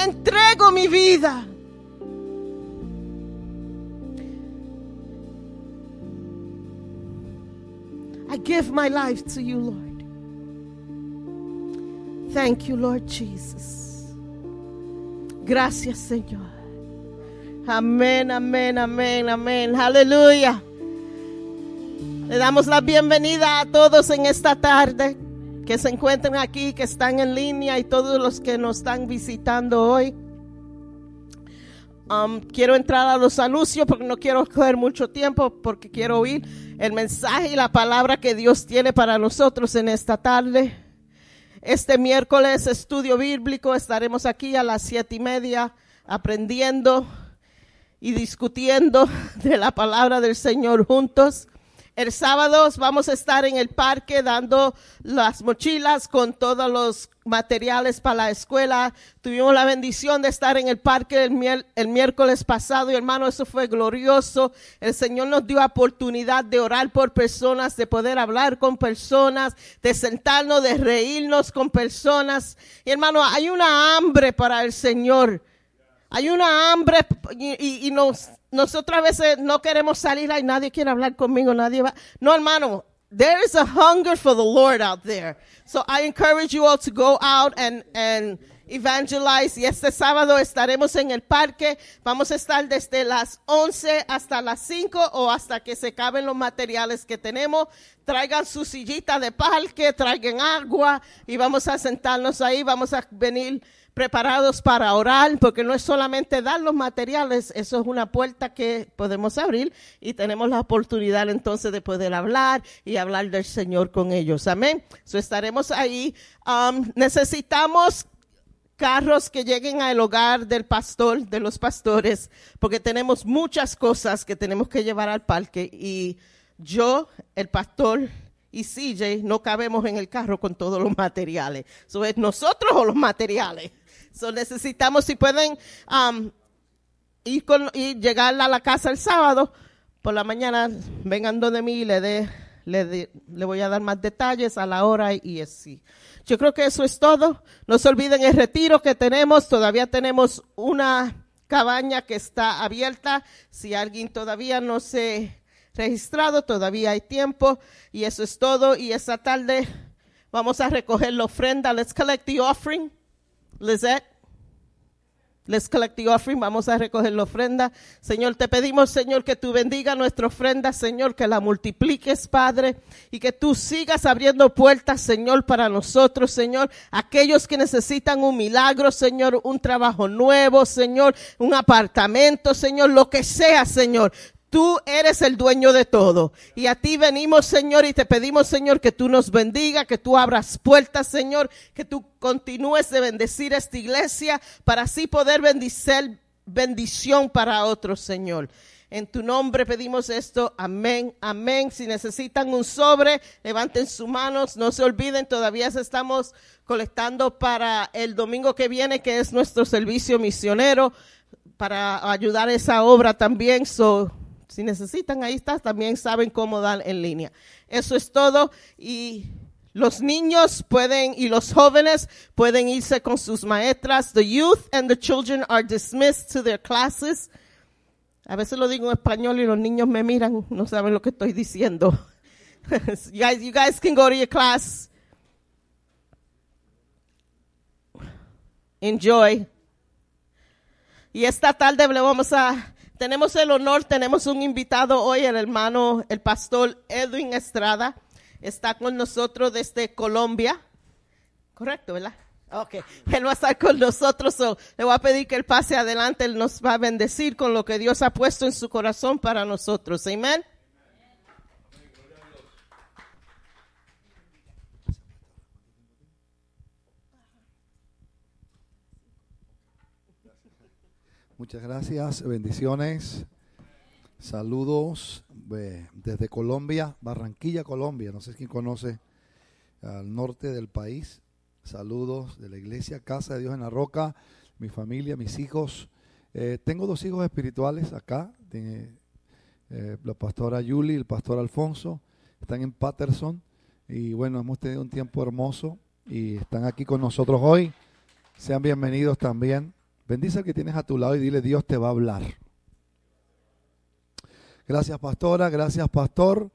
[SPEAKER 5] Entrego mi vida. I give my life to you, Lord. Thank you, Lord Jesus. Gracias, Señor. Amén, amén, amén, amén. Aleluya. Le damos la bienvenida a todos en esta tarde que se encuentran aquí, que están en línea y todos los que nos están visitando hoy. Um, quiero entrar a los anuncios porque no quiero coger mucho tiempo porque quiero oír el mensaje y la palabra que Dios tiene para nosotros en esta tarde. Este miércoles estudio bíblico estaremos aquí a las siete y media aprendiendo y discutiendo [LAUGHS] de la palabra del Señor juntos. El sábado vamos a estar en el parque dando las mochilas con todos los materiales para la escuela. Tuvimos la bendición de estar en el parque el, el miércoles pasado y hermano, eso fue glorioso. El Señor nos dio oportunidad de orar por personas, de poder hablar con personas, de sentarnos, de reírnos con personas. Y hermano, hay una hambre para el Señor. Hay una hambre y, y- y nos, nosotros a veces no queremos salir, ay, nadie quiere hablar conmigo, nadie va. No, hermano, there is a hunger for the Lord out there. So I encourage you all to go out and, and evangelize. Y este sábado estaremos en el parque. Vamos a estar desde las 11 hasta las 5 o hasta que se acaben los materiales que tenemos. Traigan su sillita de parque, traigan agua y vamos a sentarnos ahí. Vamos a venir preparados para orar, porque no es solamente dar los materiales, eso es una puerta que podemos abrir y tenemos la oportunidad entonces de poder hablar y hablar del Señor con ellos. Amén. So estaremos ahí. Um, necesitamos carros que lleguen al hogar del pastor, de los pastores, porque tenemos muchas cosas que tenemos que llevar al parque y yo, el pastor y CJ no cabemos en el carro con todos los materiales. So es nosotros o los materiales. So necesitamos, si pueden um, ir, y llegar a la casa el sábado, por la mañana vengan donde mí y le, de, le, le voy a dar más detalles a la hora y así. Yo creo que eso es todo. No se olviden el retiro que tenemos. Todavía tenemos una cabaña que está abierta. Si alguien todavía no se registrado, todavía hay tiempo. Y eso es todo. Y esta tarde vamos a recoger la ofrenda. Let's collect the offering. Lizette. Let's collect the offering. Vamos a recoger la ofrenda. Señor, te pedimos, Señor, que tú bendiga nuestra ofrenda, Señor, que la multipliques, Padre, y que tú sigas abriendo puertas, Señor, para nosotros, Señor. Aquellos que necesitan un milagro, Señor, un trabajo nuevo, Señor, un apartamento, Señor, lo que sea, Señor. Tú eres el dueño de todo. Y a ti venimos, Señor, y te pedimos, Señor, que tú nos bendiga, que tú abras puertas, Señor, que tú continúes de bendecir esta iglesia para así poder bendicir bendición para otros, Señor. En tu nombre pedimos esto. Amén, amén. Si necesitan un sobre, levanten sus manos. No se olviden, todavía estamos colectando para el domingo que viene, que es nuestro servicio misionero, para ayudar a esa obra también. Si necesitan, ahí está, también saben cómo dar en línea. Eso es todo y los niños pueden y los jóvenes pueden irse con sus maestras. The youth and the children are dismissed to their classes. A veces lo digo en español y los niños me miran, no saben lo que estoy diciendo. [LAUGHS] you guys, you guys can go to your class. Enjoy. Y esta tarde le vamos a, tenemos el honor, tenemos un invitado hoy, el hermano, el pastor Edwin Estrada. Está con nosotros desde Colombia. Correcto, ¿verdad? Ok, él va a estar con nosotros. so, le voy a pedir que él pase adelante. Él nos va a bendecir con lo que Dios ha puesto en su corazón para nosotros. Amén.
[SPEAKER 6] Muchas gracias, bendiciones, saludos desde Colombia, Barranquilla, Colombia. No sé quién conoce al norte del país. Saludos de la iglesia Casa de Dios en la Roca, mi familia, mis hijos. Eh, tengo dos hijos espirituales acá, tiene, eh, la pastora Yuli y el pastor Alfonso. Están en Patterson y bueno, hemos tenido un tiempo hermoso y están aquí con nosotros hoy. Sean bienvenidos también. Bendice al que tienes a tu lado y dile, Dios te va a hablar. Gracias, pastora. Gracias, pastor.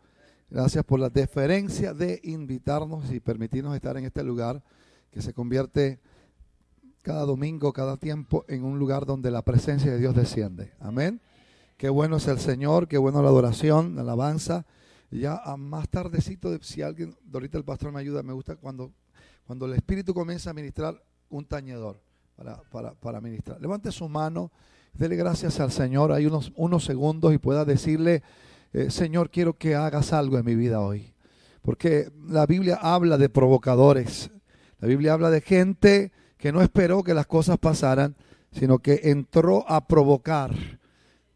[SPEAKER 6] Gracias por la deferencia de invitarnos y permitirnos estar en este lugar que se convierte cada domingo, cada tiempo en un lugar donde la presencia de Dios desciende. Amén. Qué bueno es el Señor, qué bueno la adoración, la alabanza. Ya a más tardecito, si alguien, ahorita el pastor me ayuda, me gusta cuando, cuando el Espíritu comienza a ministrar un tañedor para, para, para ministrar. Levante su mano, dele gracias al Señor. Hay unos, unos segundos y pueda decirle, eh, Señor, quiero que hagas algo en mi vida hoy. Porque la Biblia habla de provocadores. La Biblia habla de gente que no esperó que las cosas pasaran, sino que entró a provocar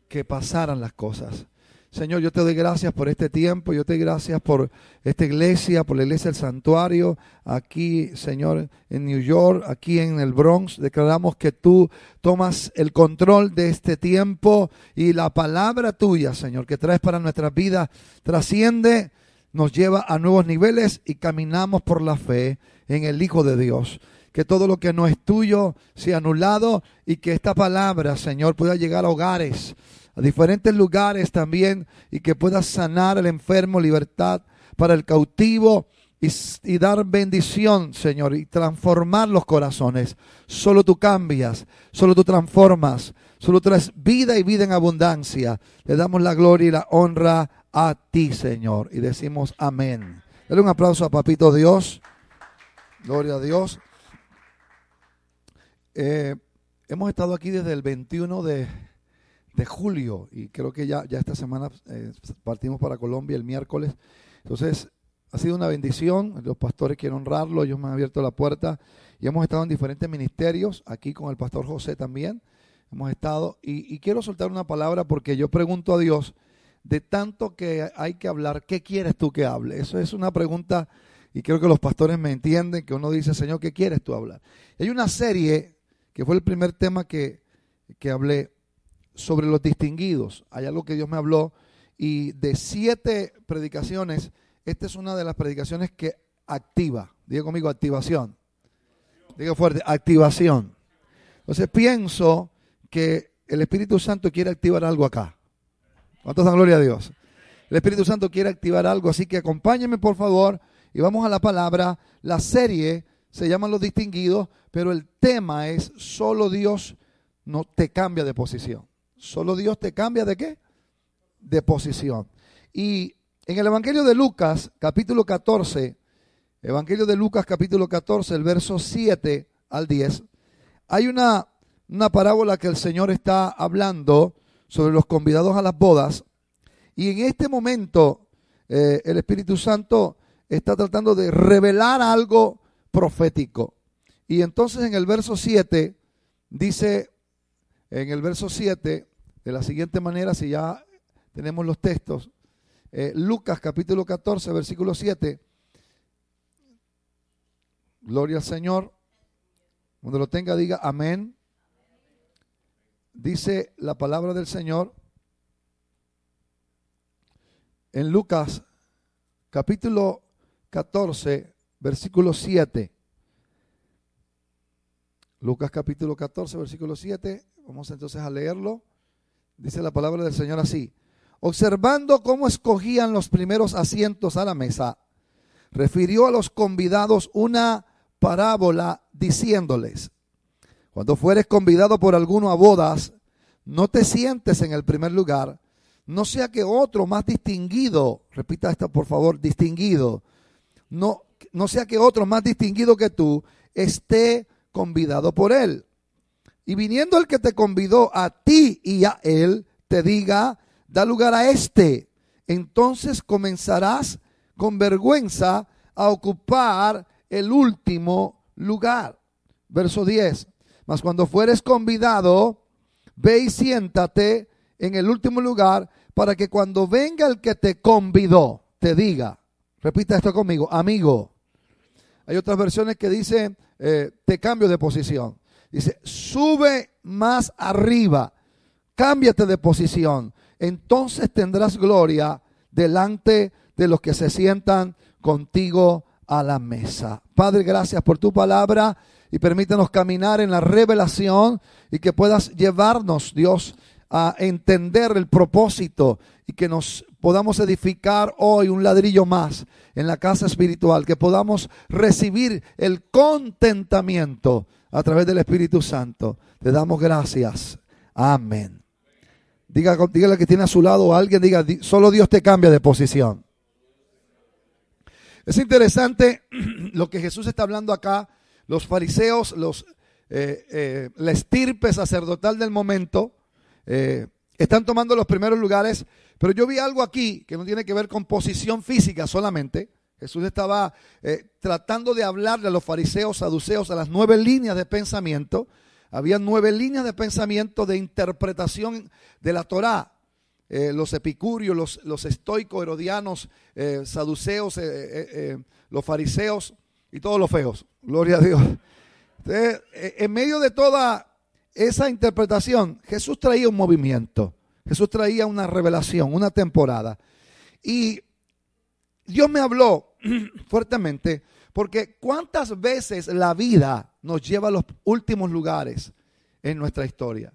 [SPEAKER 6] que pasaran las cosas. Señor, yo te doy gracias por este tiempo, yo te doy gracias por esta iglesia, por la iglesia del santuario, aquí, Señor, en New York, aquí en el Bronx. Declaramos que tú tomas el control de este tiempo y la palabra tuya, Señor, que traes para nuestras vidas, trasciende, nos lleva a nuevos niveles y caminamos por la fe en el Hijo de Dios. Que todo lo que no es tuyo sea anulado y que esta palabra, Señor, pueda llegar a hogares, a diferentes lugares también y que pueda sanar al enfermo, libertad para el cautivo y, y, dar bendición, Señor, y transformar los corazones. Solo tú cambias, solo tú transformas, solo traes vida y vida en abundancia. Le damos la gloria y la honra a ti, Señor, y decimos amén. Dale un aplauso a Papito Dios. Gloria a Dios. Eh, hemos estado aquí desde el 21 de, de julio y creo que ya, ya esta semana eh, partimos para Colombia el miércoles. Entonces, ha sido una bendición. Los pastores quieren honrarlo, ellos me han abierto la puerta y hemos estado en diferentes ministerios, aquí con el pastor José también. Hemos estado y, y quiero soltar una palabra porque yo pregunto a Dios de tanto que hay que hablar, ¿qué quieres tú que hable? Eso es una pregunta y creo que los pastores me entienden, que uno dice, Señor, ¿qué quieres tú hablar? Hay una serie que fue el primer tema que, que hablé sobre los distinguidos. Hay algo que Dios me habló y de siete predicaciones, esta es una de las predicaciones que activa. Diga conmigo, activación. Diga fuerte, activación. Entonces pienso que el Espíritu Santo quiere activar algo acá. ¿Cuántos dan gloria a Dios? El Espíritu Santo quiere activar algo, así que acompáñenme por favor y vamos a la palabra. La serie se llama Los Distinguidos, pero el tema es solo Dios no te cambia de posición. Solo Dios te cambia de qué? De posición. Y en el Evangelio de Lucas, capítulo 14, Evangelio de Lucas, capítulo 14, el verso 7 al 10, hay una, una parábola que el Señor está hablando sobre los convidados a las bodas. Y en este momento eh, el Espíritu Santo está tratando de revelar algo profético. Y entonces en el verso 7 dice, en el verso 7, de la siguiente manera, si ya tenemos los textos, eh, Lucas capítulo 14, versículo 7, gloria al Señor, cuando lo tenga diga amén. Dice la palabra del Señor en Lucas capítulo 14, versículo 7. Lucas capítulo 14, versículo 7. Vamos entonces a leerlo. Dice la palabra del Señor así. Observando cómo escogían los primeros asientos a la mesa, refirió a los convidados una parábola diciéndoles, cuando fueres convidado por alguno a bodas, no te sientes en el primer lugar, no sea que otro más distinguido, repita esto por favor, distinguido, no, no sea que otro más distinguido que tú esté convidado por él. Y viniendo el que te convidó a ti y a él, te diga, da lugar a este. Entonces comenzarás con vergüenza a ocupar el último lugar. Verso 10. Mas cuando fueres convidado, ve y siéntate en el último lugar para que cuando venga el que te convidó, te diga, repita esto conmigo, amigo. Hay otras versiones que dicen, eh, te cambio de posición. Dice, sube más arriba, cámbiate de posición. Entonces tendrás gloria delante de los que se sientan contigo a la mesa. Padre, gracias por tu palabra y permítanos caminar en la revelación y que puedas llevarnos, Dios, a entender el propósito y que nos podamos edificar hoy un ladrillo más en la casa espiritual, que podamos recibir el contentamiento a través del Espíritu Santo. Te damos gracias. Amén. Diga, dígale que tiene a su lado a alguien, diga, solo Dios te cambia de posición. Es interesante [CLEARS THROAT] lo que Jesús está hablando acá. Los fariseos, los, eh, eh, la estirpe sacerdotal del momento, eh, están tomando los primeros lugares, pero yo vi algo aquí que no tiene que ver con posición física solamente. Jesús estaba tratando de hablarle a los fariseos, saduceos, a las nueve líneas de pensamiento. Había nueve líneas de pensamiento de interpretación de la Torá. los epicúreos, los, los estoicos, herodianos, saduceos, los fariseos y todos los feos. Gloria a Dios. Entonces, en medio de toda esa interpretación, Jesús traía un movimiento, Jesús traía una revelación, una temporada. Y Dios me habló [CLEARS THROAT] fuertemente porque cuántas veces la vida nos lleva a los últimos lugares en nuestra historia.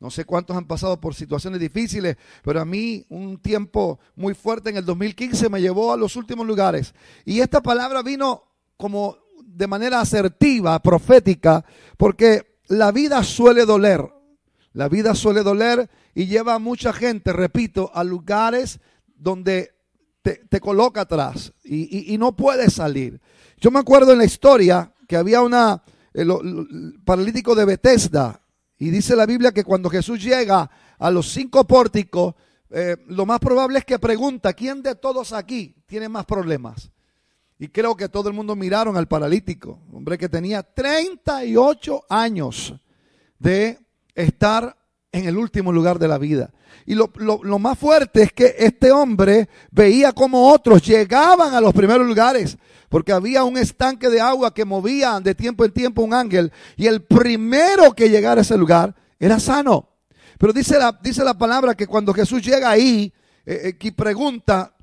[SPEAKER 6] No sé cuántos han pasado por situaciones difíciles, pero a mí un tiempo muy fuerte en el 2015 me llevó a los últimos lugares. Y esta palabra vino como de manera asertiva, profética, porque la vida suele doler. La vida suele doler y lleva a mucha gente, repito, a lugares donde te, coloca atrás y, no puedes salir. Yo me acuerdo en la historia que había una, el paralítico de Bethesda. Y dice la Biblia que cuando Jesús llega a los cinco pórticos, eh, lo más probable es que pregunta, ¿quién de todos aquí tiene más problemas? Y creo que todo el mundo miraron al paralítico, hombre que tenía 38 años de estar en el último lugar de la vida. Y lo, lo- lo más fuerte es que este hombre veía como otros llegaban a los primeros lugares, porque había un estanque de agua que movía de tiempo en tiempo un ángel, y el primero que llegara a ese lugar era sano. Pero dice la, dice la palabra que cuando Jesús llega ahí, eh, eh, pregunta,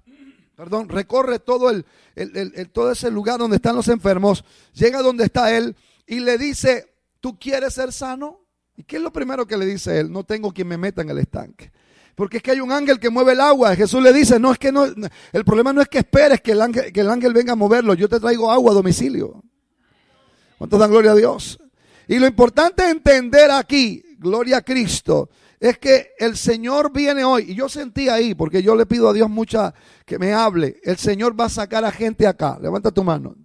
[SPEAKER 6] perdón, recorre todo el- el- el- todo ese lugar donde están los enfermos, llega donde está él y le dice, ¿tú quieres ser sano? ¿Y qué es lo primero que le dice él? No tengo quien me meta en el estanque. Porque es que hay un ángel que mueve el agua. Jesús le dice, no es que no, el problema no es que esperes que el ángel, que el ángel venga a moverlo. Yo te traigo agua a domicilio. ¿Cuántos dan gloria a Dios? Y lo importante entender aquí, gloria a Cristo, es que el Señor viene hoy. Y yo sentí ahí, porque yo le pido a Dios mucha que me hable. El Señor va a sacar a gente acá. Levanta tu mano.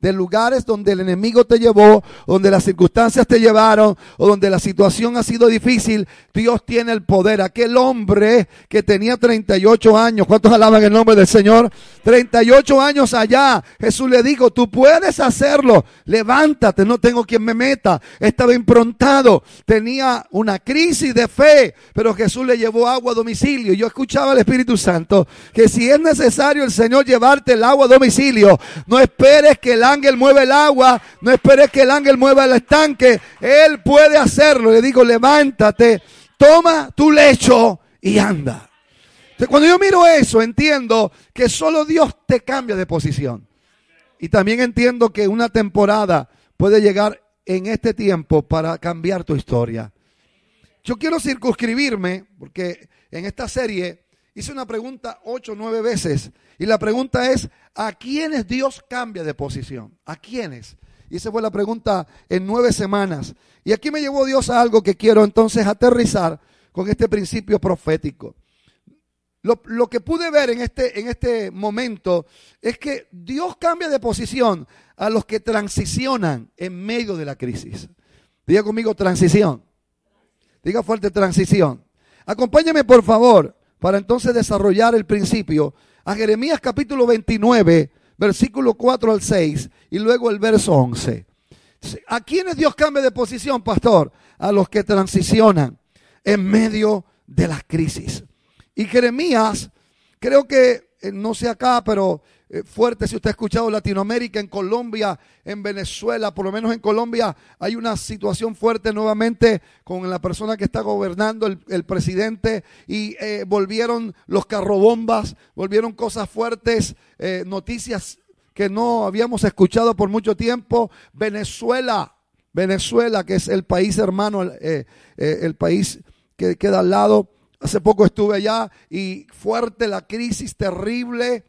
[SPEAKER 6] De lugares donde el enemigo te llevó, donde las circunstancias te llevaron, o donde la situación ha sido difícil, Dios tiene el poder. Aquel hombre que tenía 38 años, ¿cuántos alaban el nombre del Señor? 38 años allá, Jesús le dijo, tú puedes hacerlo, levántate, no tengo quien me meta. Estaba improntado, tenía una crisis de fe, pero Jesús le llevó agua a domicilio. Yo escuchaba al Espíritu Santo que si es necesario el Señor llevarte el agua a domicilio, no esperes que el ángel mueva el agua, no esperes que el ángel mueva el estanque, Él puede hacerlo. Le digo, levántate, toma tu lecho y anda. Entonces, cuando yo miro eso, entiendo que solo Dios te cambia de posición. Y también entiendo que una temporada puede llegar en este tiempo para cambiar tu historia. Yo quiero circunscribirme, porque en esta serie hice una pregunta ocho o nueve veces. Y la pregunta es, ¿a quiénes Dios cambia de posición? ¿A quiénes? Y esa fue la pregunta en nueve semanas. Y aquí me llevó Dios a algo que quiero entonces aterrizar con este principio profético. Lo, lo que pude ver en este, en este momento es que Dios cambia de posición a los que transicionan en medio de la crisis. Diga conmigo transición. Diga fuerte transición. Acompáñame por favor para entonces desarrollar el principio a Jeremías capítulo 29, versículo 4 al 6 y luego el verso 11. ¿A quiénes Dios cambia de posición, pastor? A los que transicionan en medio de las crisis. Y Jeremías, creo que, eh, no sé acá, pero eh, fuerte, si usted ha escuchado Latinoamérica, en Colombia, en Venezuela, por lo menos en Colombia, hay una situación fuerte nuevamente con la persona que está gobernando, el, el presidente, y eh, volvieron los carrobombas, volvieron cosas fuertes, eh, noticias que no habíamos escuchado por mucho tiempo. Venezuela, Venezuela, que es el país hermano, eh, eh, el país que queda al lado. Hace poco estuve allá y fuerte la crisis, terrible,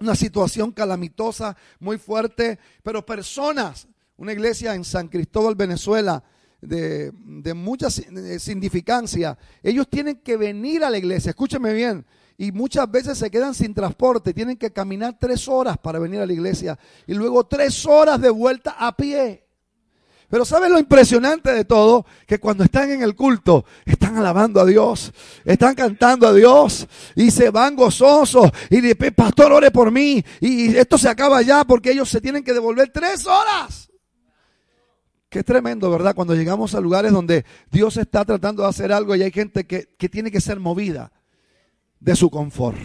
[SPEAKER 6] una situación calamitosa, muy fuerte, pero personas, una iglesia en San Cristóbal, Venezuela, de, de mucha eh, significancia, ellos tienen que venir a la iglesia, escúcheme bien, y muchas veces se quedan sin transporte, tienen que caminar tres horas para venir a la iglesia y luego tres horas de vuelta a pie. Pero ¿sabes lo impresionante de todo? Que cuando están en el culto, están alabando a Dios, están cantando a Dios y se van gozosos y de pastor ore por mí y esto se acaba ya porque ellos se tienen que devolver tres horas. Qué tremendo, ¿verdad? Cuando llegamos a lugares donde Dios está tratando de hacer algo y hay gente que, que tiene que ser movida de su confort.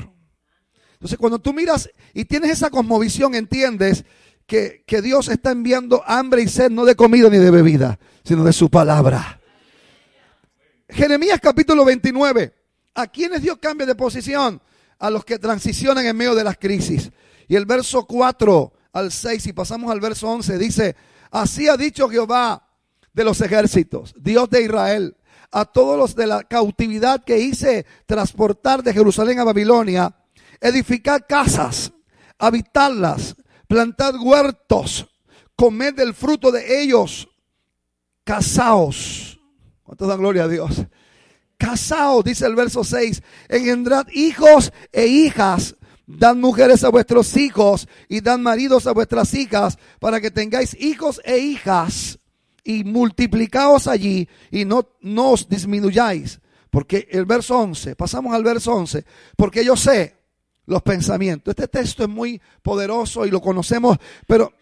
[SPEAKER 6] Entonces, cuando tú miras y tienes esa cosmovisión, entiendes que, Dios está enviando hambre y sed, no de comida ni de bebida, sino de su palabra. Jeremías capítulo 29. ¿A quiénes Dios cambia de posición? A los que transicionan en medio de las crisis. Y el verso 4 al 6, y pasamos al verso 11, dice, así ha dicho Jehová de los ejércitos, Dios de Israel, a todos los de la cautividad que hice transportar de Jerusalén a Babilonia, edificad casas, habitarlas, plantad huertos, comed del fruto de ellos, casaos. ¿Cuántos dan gloria a Dios? Casaos, dice el verso 6, engendrad hijos e hijas, Dan mujeres a vuestros hijos y dan maridos a vuestras hijas para que tengáis hijos e hijas y multiplicaos allí y no, no os disminuyáis. Porque el verso 11, pasamos al verso 11, porque yo sé los pensamientos. Este texto es muy poderoso y lo conocemos, pero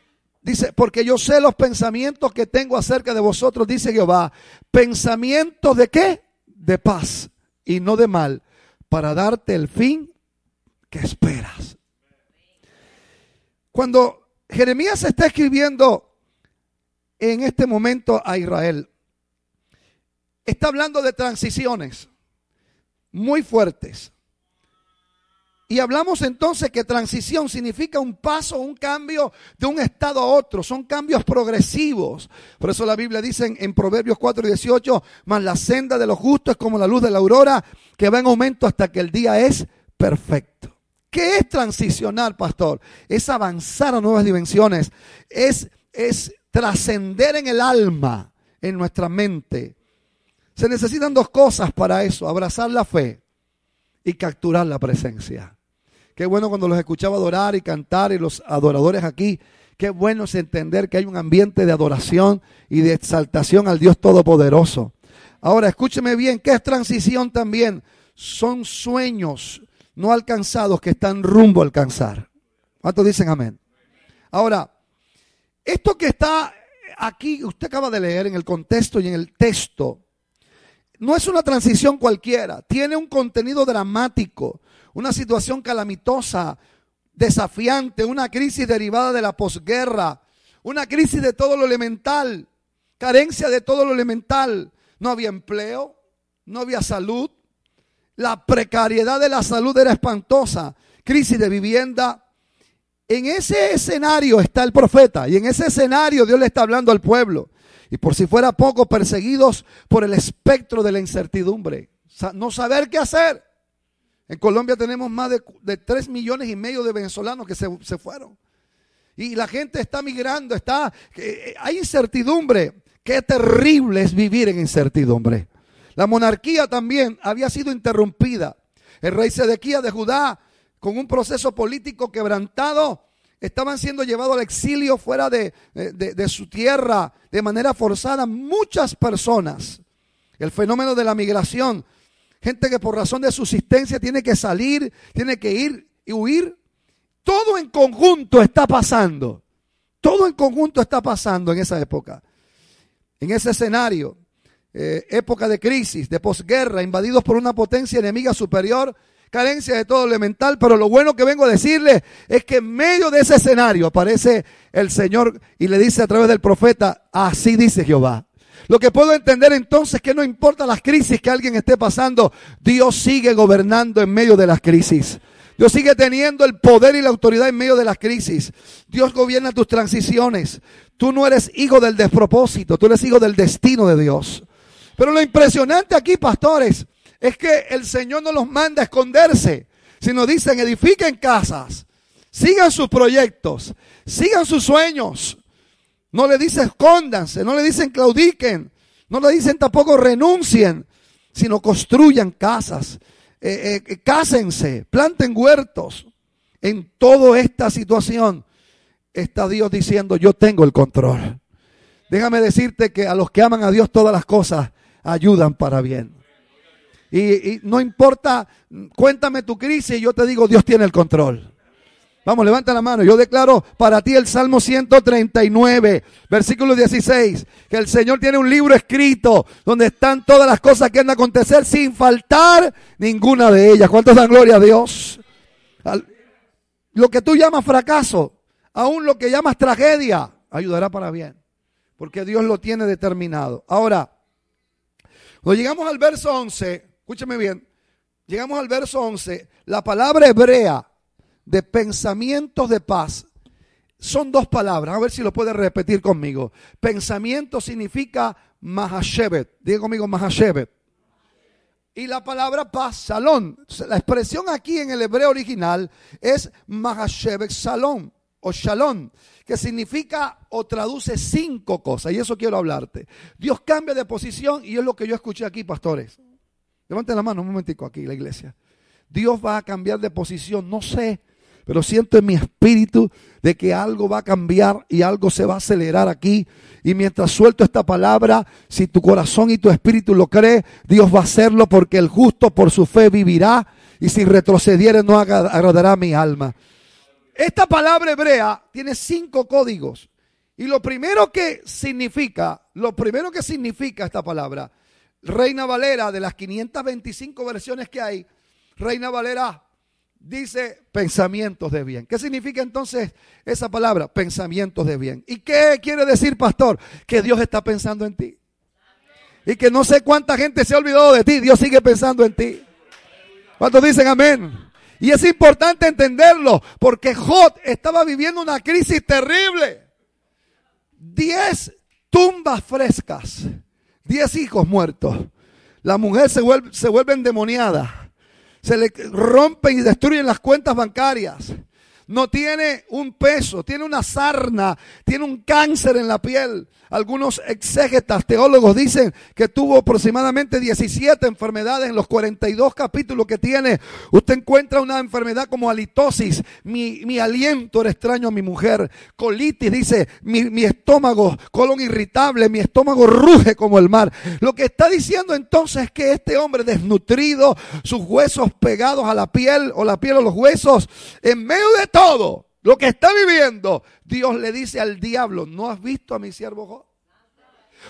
[SPEAKER 6] dice, porque yo sé los pensamientos que tengo acerca de vosotros, dice Jehová, pensamientos de qué? De paz y no de mal, para darte el fin que esperas. Cuando Jeremías está escribiendo en este momento a Israel, está hablando de transiciones muy fuertes. Y hablamos entonces que transición significa un paso, un cambio de un estado a otro. Son cambios progresivos. Por eso la Biblia dice en, Proverbios 4 y 18, más la senda de los justos es como la luz de la aurora que va en aumento hasta que el día es perfecto. ¿Qué es transicionar, pastor? Es avanzar a nuevas dimensiones. Es, es trascender en el alma, en nuestra mente. Se necesitan dos cosas para eso. Abrazar la fe y capturar la presencia. Qué bueno cuando los escuchaba adorar y cantar y los adoradores aquí. Qué bueno es entender que hay un ambiente de adoración y de exaltación al Dios Todopoderoso. Ahora, escúcheme bien, ¿qué es transición también? Son sueños no alcanzados que están rumbo a alcanzar. ¿Cuántos dicen amén? Ahora, esto que está aquí, usted acaba de leer en el contexto y en el texto, no es una transición cualquiera, tiene un contenido dramático, una situación calamitosa, desafiante, una crisis derivada de la posguerra, una crisis de todo lo elemental, carencia de todo lo elemental. No había empleo, no había salud, la precariedad de la salud era espantosa, crisis de vivienda. En ese escenario está el profeta y en ese escenario Dios le está hablando al pueblo. Y por si fuera poco, perseguidos por el espectro de la incertidumbre. No saber qué hacer. En Colombia tenemos más de, de 3 millones y medio de venezolanos que se, fueron. Y la gente está migrando, está, eh, hay incertidumbre. Qué terrible es vivir en incertidumbre. La monarquía también había sido interrumpida. El rey Sedequía de Judá, con un proceso político quebrantado, estaban siendo llevados al exilio fuera de, de, su tierra de manera forzada. Muchas personas. El fenómeno de la migración gente que por razón de subsistencia tiene que salir, tiene que ir y huir. Todo en conjunto está pasando. Todo en conjunto está pasando en esa época. En ese escenario, eh, época de crisis, de posguerra, invadidos por una potencia enemiga superior, carencia de todo elemental, pero lo bueno que vengo a decirle es que en medio de ese escenario aparece el Señor y le dice a través del profeta, así dice Jehová. Lo que puedo entender entonces es que no importa las crisis que alguien esté pasando, Dios sigue gobernando en medio de las crisis. Dios sigue teniendo el poder y la autoridad en medio de las crisis. Dios gobierna tus transiciones. Tú no eres hijo del despropósito, tú eres hijo del destino de Dios. Pero lo impresionante aquí, pastores, es que el Señor no los manda a esconderse, sino dicen, edifiquen casas, sigan sus proyectos, sigan sus sueños, no le dice escóndanse, no le dicen claudiquen, no le dicen tampoco renuncien, sino construyan casas, eh, eh, cásense, planten huertos. En toda esta situación está Dios diciendo, yo tengo el control. Déjame decirte que a los que aman a Dios todas las cosas ayudan para bien. Y, y no importa, cuéntame tu crisis y yo te digo, Dios tiene el control. Vamos, levanta la mano. Yo declaro para ti el Salmo 139, versículo 16, que el Señor tiene un libro escrito donde están todas las cosas que han de acontecer sin faltar ninguna de ellas. ¿Cuántos dan gloria a Dios? lo que tú llamas fracaso, aún lo que llamas tragedia, ayudará para bien, porque Dios lo tiene determinado. Ahora, cuando llegamos al verso 11, escúcheme bien, llegamos al verso 11, la palabra hebrea de pensamientos de paz son dos palabras. A ver si lo puede repetir conmigo. Pensamiento significa Mahashevet. Diga conmigo Mahashevet. Y la palabra paz, salón. La expresión aquí en el hebreo original es Mahashevet Salón o Shalom, que significa o traduce cinco cosas. Y eso quiero hablarte. Dios cambia de posición y es lo que yo escuché aquí, pastores. Levanten la mano un momentico aquí, la iglesia. Dios va a cambiar de posición. No sé pero siento en mi espíritu de que algo va a cambiar y algo se va a acelerar aquí. Y mientras suelto esta palabra, si tu corazón y tu espíritu lo cree, Dios va a hacerlo porque el justo por su fe vivirá y si retrocediere no agradará mi alma. Esta palabra hebrea tiene cinco códigos. Y lo primero que significa, lo primero que significa esta palabra, Reina Valera, de las 525 versiones que hay, Reina Valera dice pensamientos de bien. ¿Qué significa entonces esa palabra? Pensamientos de bien. ¿Y qué quiere decir, pastor? Que Dios está pensando en ti. Y que no sé cuánta gente se ha olvidado de ti, Dios sigue pensando en ti. ¿Cuántos dicen amén? Y es importante entenderlo, porque Jod estaba viviendo una crisis terrible. Diez tumbas frescas, diez hijos muertos. La mujer se se vuelve endemoniada. Se le rompen y destruyen las cuentas bancarias. No tiene un peso, tiene una sarna, tiene un cáncer en la piel. Algunos exégetas, teólogos dicen que tuvo aproximadamente 17 enfermedades en los 42 capítulos que tiene. Usted encuentra una enfermedad como halitosis, mi, mi aliento era extraño a mi mujer. Colitis, dice, mi, mi estómago, colon irritable, mi estómago ruge como el mar. Lo que está diciendo entonces es que este hombre desnutrido, sus huesos pegados a la piel o la piel a los huesos, en medio de todo lo que está viviendo, Dios le dice al diablo, ¿no has visto a mi siervo Job?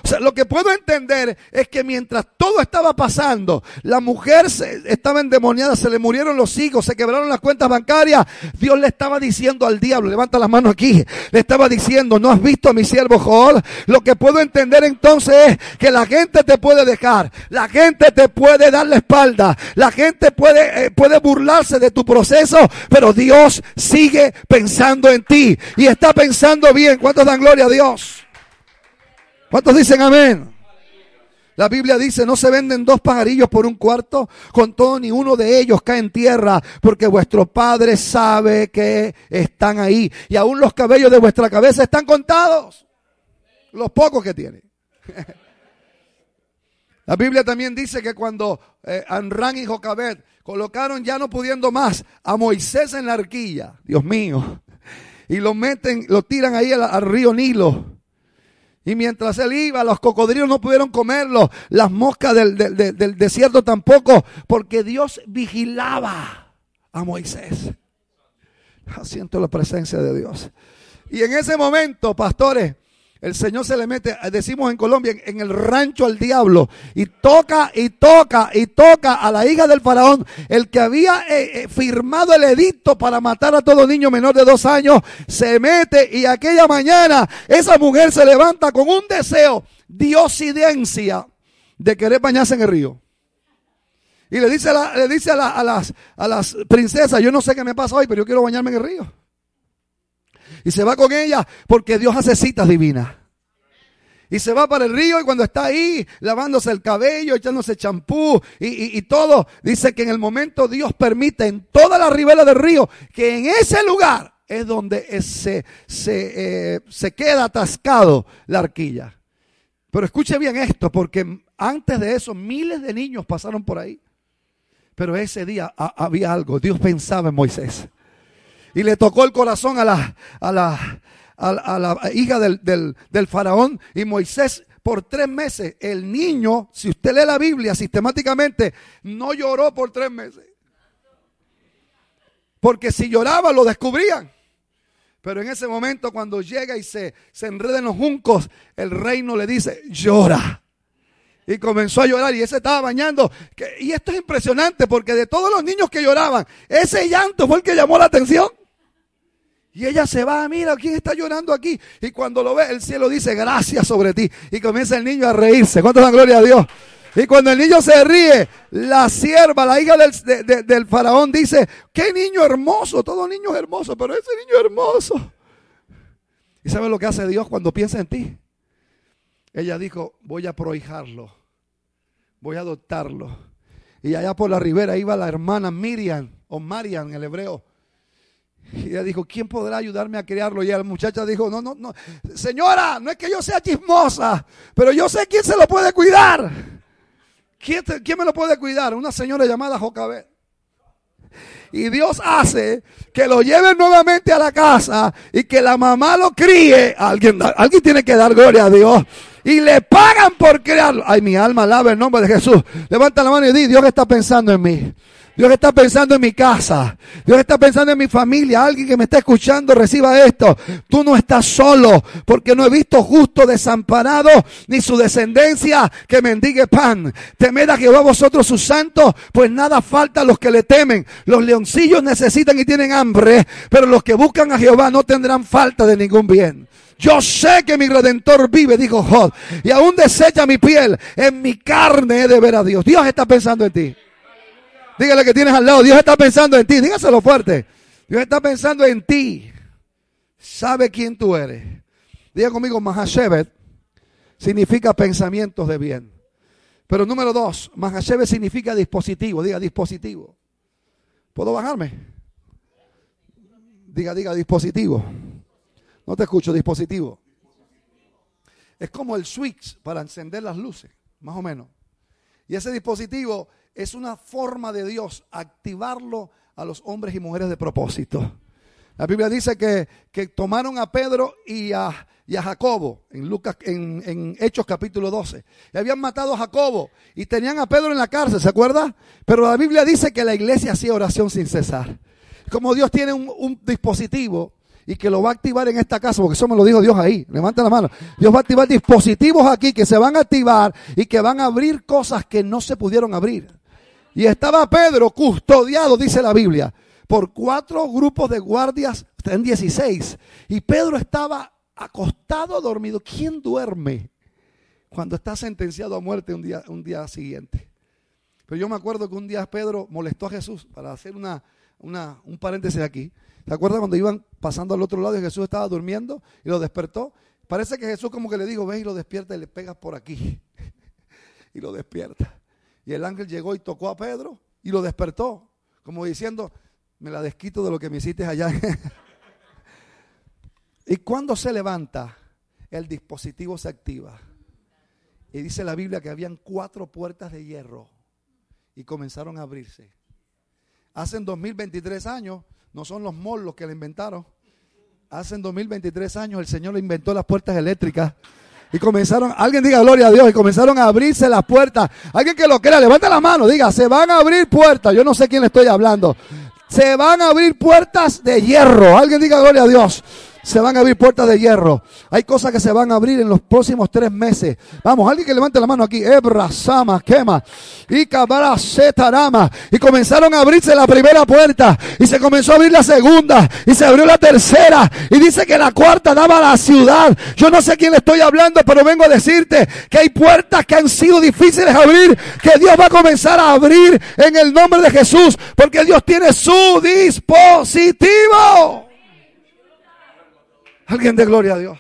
[SPEAKER 6] O sea, lo que puedo entender es que mientras todo estaba pasando, la mujer se- estaba endemoniada, se le murieron los hijos, se quebraron las cuentas bancarias. Dios le estaba diciendo al diablo, levanta las manos aquí, le estaba diciendo, ¿no has visto a mi siervo Job? Lo que puedo entender entonces es que la gente te puede dejar, la gente te puede dar la espalda, la gente puede, eh, puede burlarse de tu proceso, pero Dios sigue pensando en ti y está pensando bien. ¿Cuántos dan gloria a Dios? ¿Cuántos dicen amén? La Biblia dice, no se venden dos pajarillos por un cuarto, con todo ni uno de ellos cae en tierra, porque vuestro Padre sabe que están ahí. Y aún los cabellos de vuestra cabeza están contados. Los pocos que tiene. [LAUGHS] La Biblia también dice que cuando eh, Anrán y Jocabed colocaron ya no pudiendo más a Moisés en la arquilla, Dios mío, y lo meten, lo tiran ahí al río Nilo. Y mientras él iba, los cocodrilos no pudieron comerlo, las moscas del, del- desierto tampoco, porque Dios vigilaba a Moisés. Siento la presencia de Dios. Y en ese momento, pastores, el Señor se le mete, decimos en Colombia, en, el rancho al diablo, y toca y toca y toca a la hija del faraón, el que había eh, eh, firmado el edicto para matar a todo niño menor de dos años, se mete y aquella mañana esa mujer se levanta con un deseo, diosidencia, de querer bañarse en el río. Y le dice, a, la- le dice a, la- a las, a las princesas, yo no sé qué me pasa hoy, pero yo quiero bañarme en el río. Y se va con ella porque Dios hace citas divinas. Y se va para el río y cuando está ahí lavándose el cabello, echándose champú y, y- todo, dice que en el momento Dios permite en toda la ribera del río que en ese lugar es donde se, se, eh, se queda atascado la arquilla. Pero escuche bien esto, porque antes de eso miles de niños pasaron por ahí. Pero ese día ha- había algo, Dios pensaba en Moisés y le tocó el corazón a la, a la, a la, hija del, del- faraón y Moisés por tres meses. El niño, si usted lee la Biblia sistemáticamente, no lloró por tres meses. Porque si lloraba lo descubrían. Pero en ese momento cuando llega y se, se enreda en los juncos, el reino le dice, llora. Y comenzó a llorar y ese estaba bañando. Y esto es impresionante porque de todos los niños que lloraban, ese llanto fue el que llamó la atención. Y ella se va, mira, ¿quién está llorando aquí? Y cuando lo ve, el cielo dice, gracias sobre ti. Y comienza el niño a reírse. ¿Cuánto dan gloria a Dios? Y cuando el niño se ríe, la sierva, la hija del, de- de- del faraón dice, qué niño hermoso, todo niño es hermoso, pero ese niño es hermoso. ¿Y sabe lo que hace Dios cuando piensa en ti? Ella dijo, voy a prohijarlo, voy a adoptarlo. Y allá por la ribera iba la hermana Miriam, o Marian en el hebreo. Y ella dijo, ¿quién podrá ayudarme a criarlo? Y la muchacha dijo, no, no, no, señora, no es que yo sea chismosa, pero yo sé quién se lo puede cuidar. ¿Quién, quién me lo puede cuidar? Una señora llamada Jocabet. y Dios hace que lo lleven nuevamente a la casa y que la mamá lo críe, alguien, alguien tiene que dar gloria a Dios. Y le pagan por criarlo. Ay, mi alma alaba el nombre de Jesús. Levanta la mano y di, Dios está pensando en mí. Dios está pensando en mi casa. Dios está pensando en mi familia. Alguien que me está escuchando reciba esto. Tú no estás solo porque no he visto justo desamparado ni su descendencia que mendigue pan. Temed a Jehová vosotros sus santos, pues nada falta a los que le temen. Los leoncillos necesitan y tienen hambre, pero los que buscan a Jehová no tendrán falta de ningún bien. Yo sé que mi redentor vive, dijo Jod, y aún desecha mi piel. En mi carne he de ver a Dios. Dios está pensando en ti. Dígale que tienes al lado. Dios está pensando en ti. Dígaselo fuerte. Dios está pensando en ti. Sabe quién tú eres. Diga conmigo, Mahashebet significa pensamientos de bien. Pero número dos, Mahashebet significa dispositivo. Diga dispositivo. ¿Puedo bajarme? Diga, diga dispositivo. No te escucho, dispositivo. Es como el switch para encender las luces, más o menos. Y ese dispositivo es una forma de Dios activarlo a los hombres y mujeres de propósito. La Biblia dice que, que tomaron a Pedro y a, Jacobo en, Lucas, en, en, Hechos capítulo 12. Y habían matado a Jacobo y tenían a Pedro en la cárcel, ¿se acuerda? Pero la Biblia dice que la iglesia hacía oración sin cesar. Como Dios tiene un, un dispositivo y que lo va a activar en esta casa, porque eso me lo dijo Dios ahí. Levanta la mano. Dios va a activar dispositivos aquí que se van a activar y que van a abrir cosas que no se pudieron abrir. Y estaba Pedro custodiado, dice la Biblia, por cuatro grupos de guardias, en 16. Y Pedro estaba acostado, dormido. ¿Quién duerme cuando está sentenciado a muerte un día, un día siguiente? Pero yo me acuerdo que un día Pedro molestó a Jesús para hacer una, una, un paréntesis aquí. ¿Se acuerdan cuando iban pasando al otro lado y Jesús estaba durmiendo y lo despertó? Parece que Jesús como que le dijo, ve y lo despierta y le pegas por aquí. [LAUGHS] y lo despierta. Y el ángel llegó y tocó a Pedro y lo despertó, como diciendo, me la desquito de lo que me hiciste allá. [LAUGHS] y cuando se levanta, el dispositivo se activa. Y dice la Biblia que habían cuatro puertas de hierro y comenzaron a abrirse. Hace 2023 años, no son los molos los que la inventaron. Hace 2023 años el Señor inventó las puertas eléctricas. Y comenzaron, alguien diga gloria a Dios, y comenzaron a abrirse las puertas. Alguien que lo crea, levante la mano, diga, se van a abrir puertas. Yo no sé quién le estoy hablando. Se van a abrir puertas de hierro. Alguien diga gloria a Dios se van a abrir puertas de hierro. Hay cosas que se van a abrir en los próximos tres meses. Vamos, alguien que levante la mano aquí. Ebra, Sama, Quema. Y Cabara, Setarama. Y comenzaron a abrirse la primera puerta. Y se comenzó a abrir la segunda. Y se abrió la tercera. Y dice que la cuarta daba a la ciudad. Yo no sé quién le estoy hablando, pero vengo a decirte que hay puertas que han sido difíciles de abrir. Que Dios va a comenzar a abrir en el nombre de Jesús. Porque Dios tiene su dispositivo. Alguien de gloria a Dios.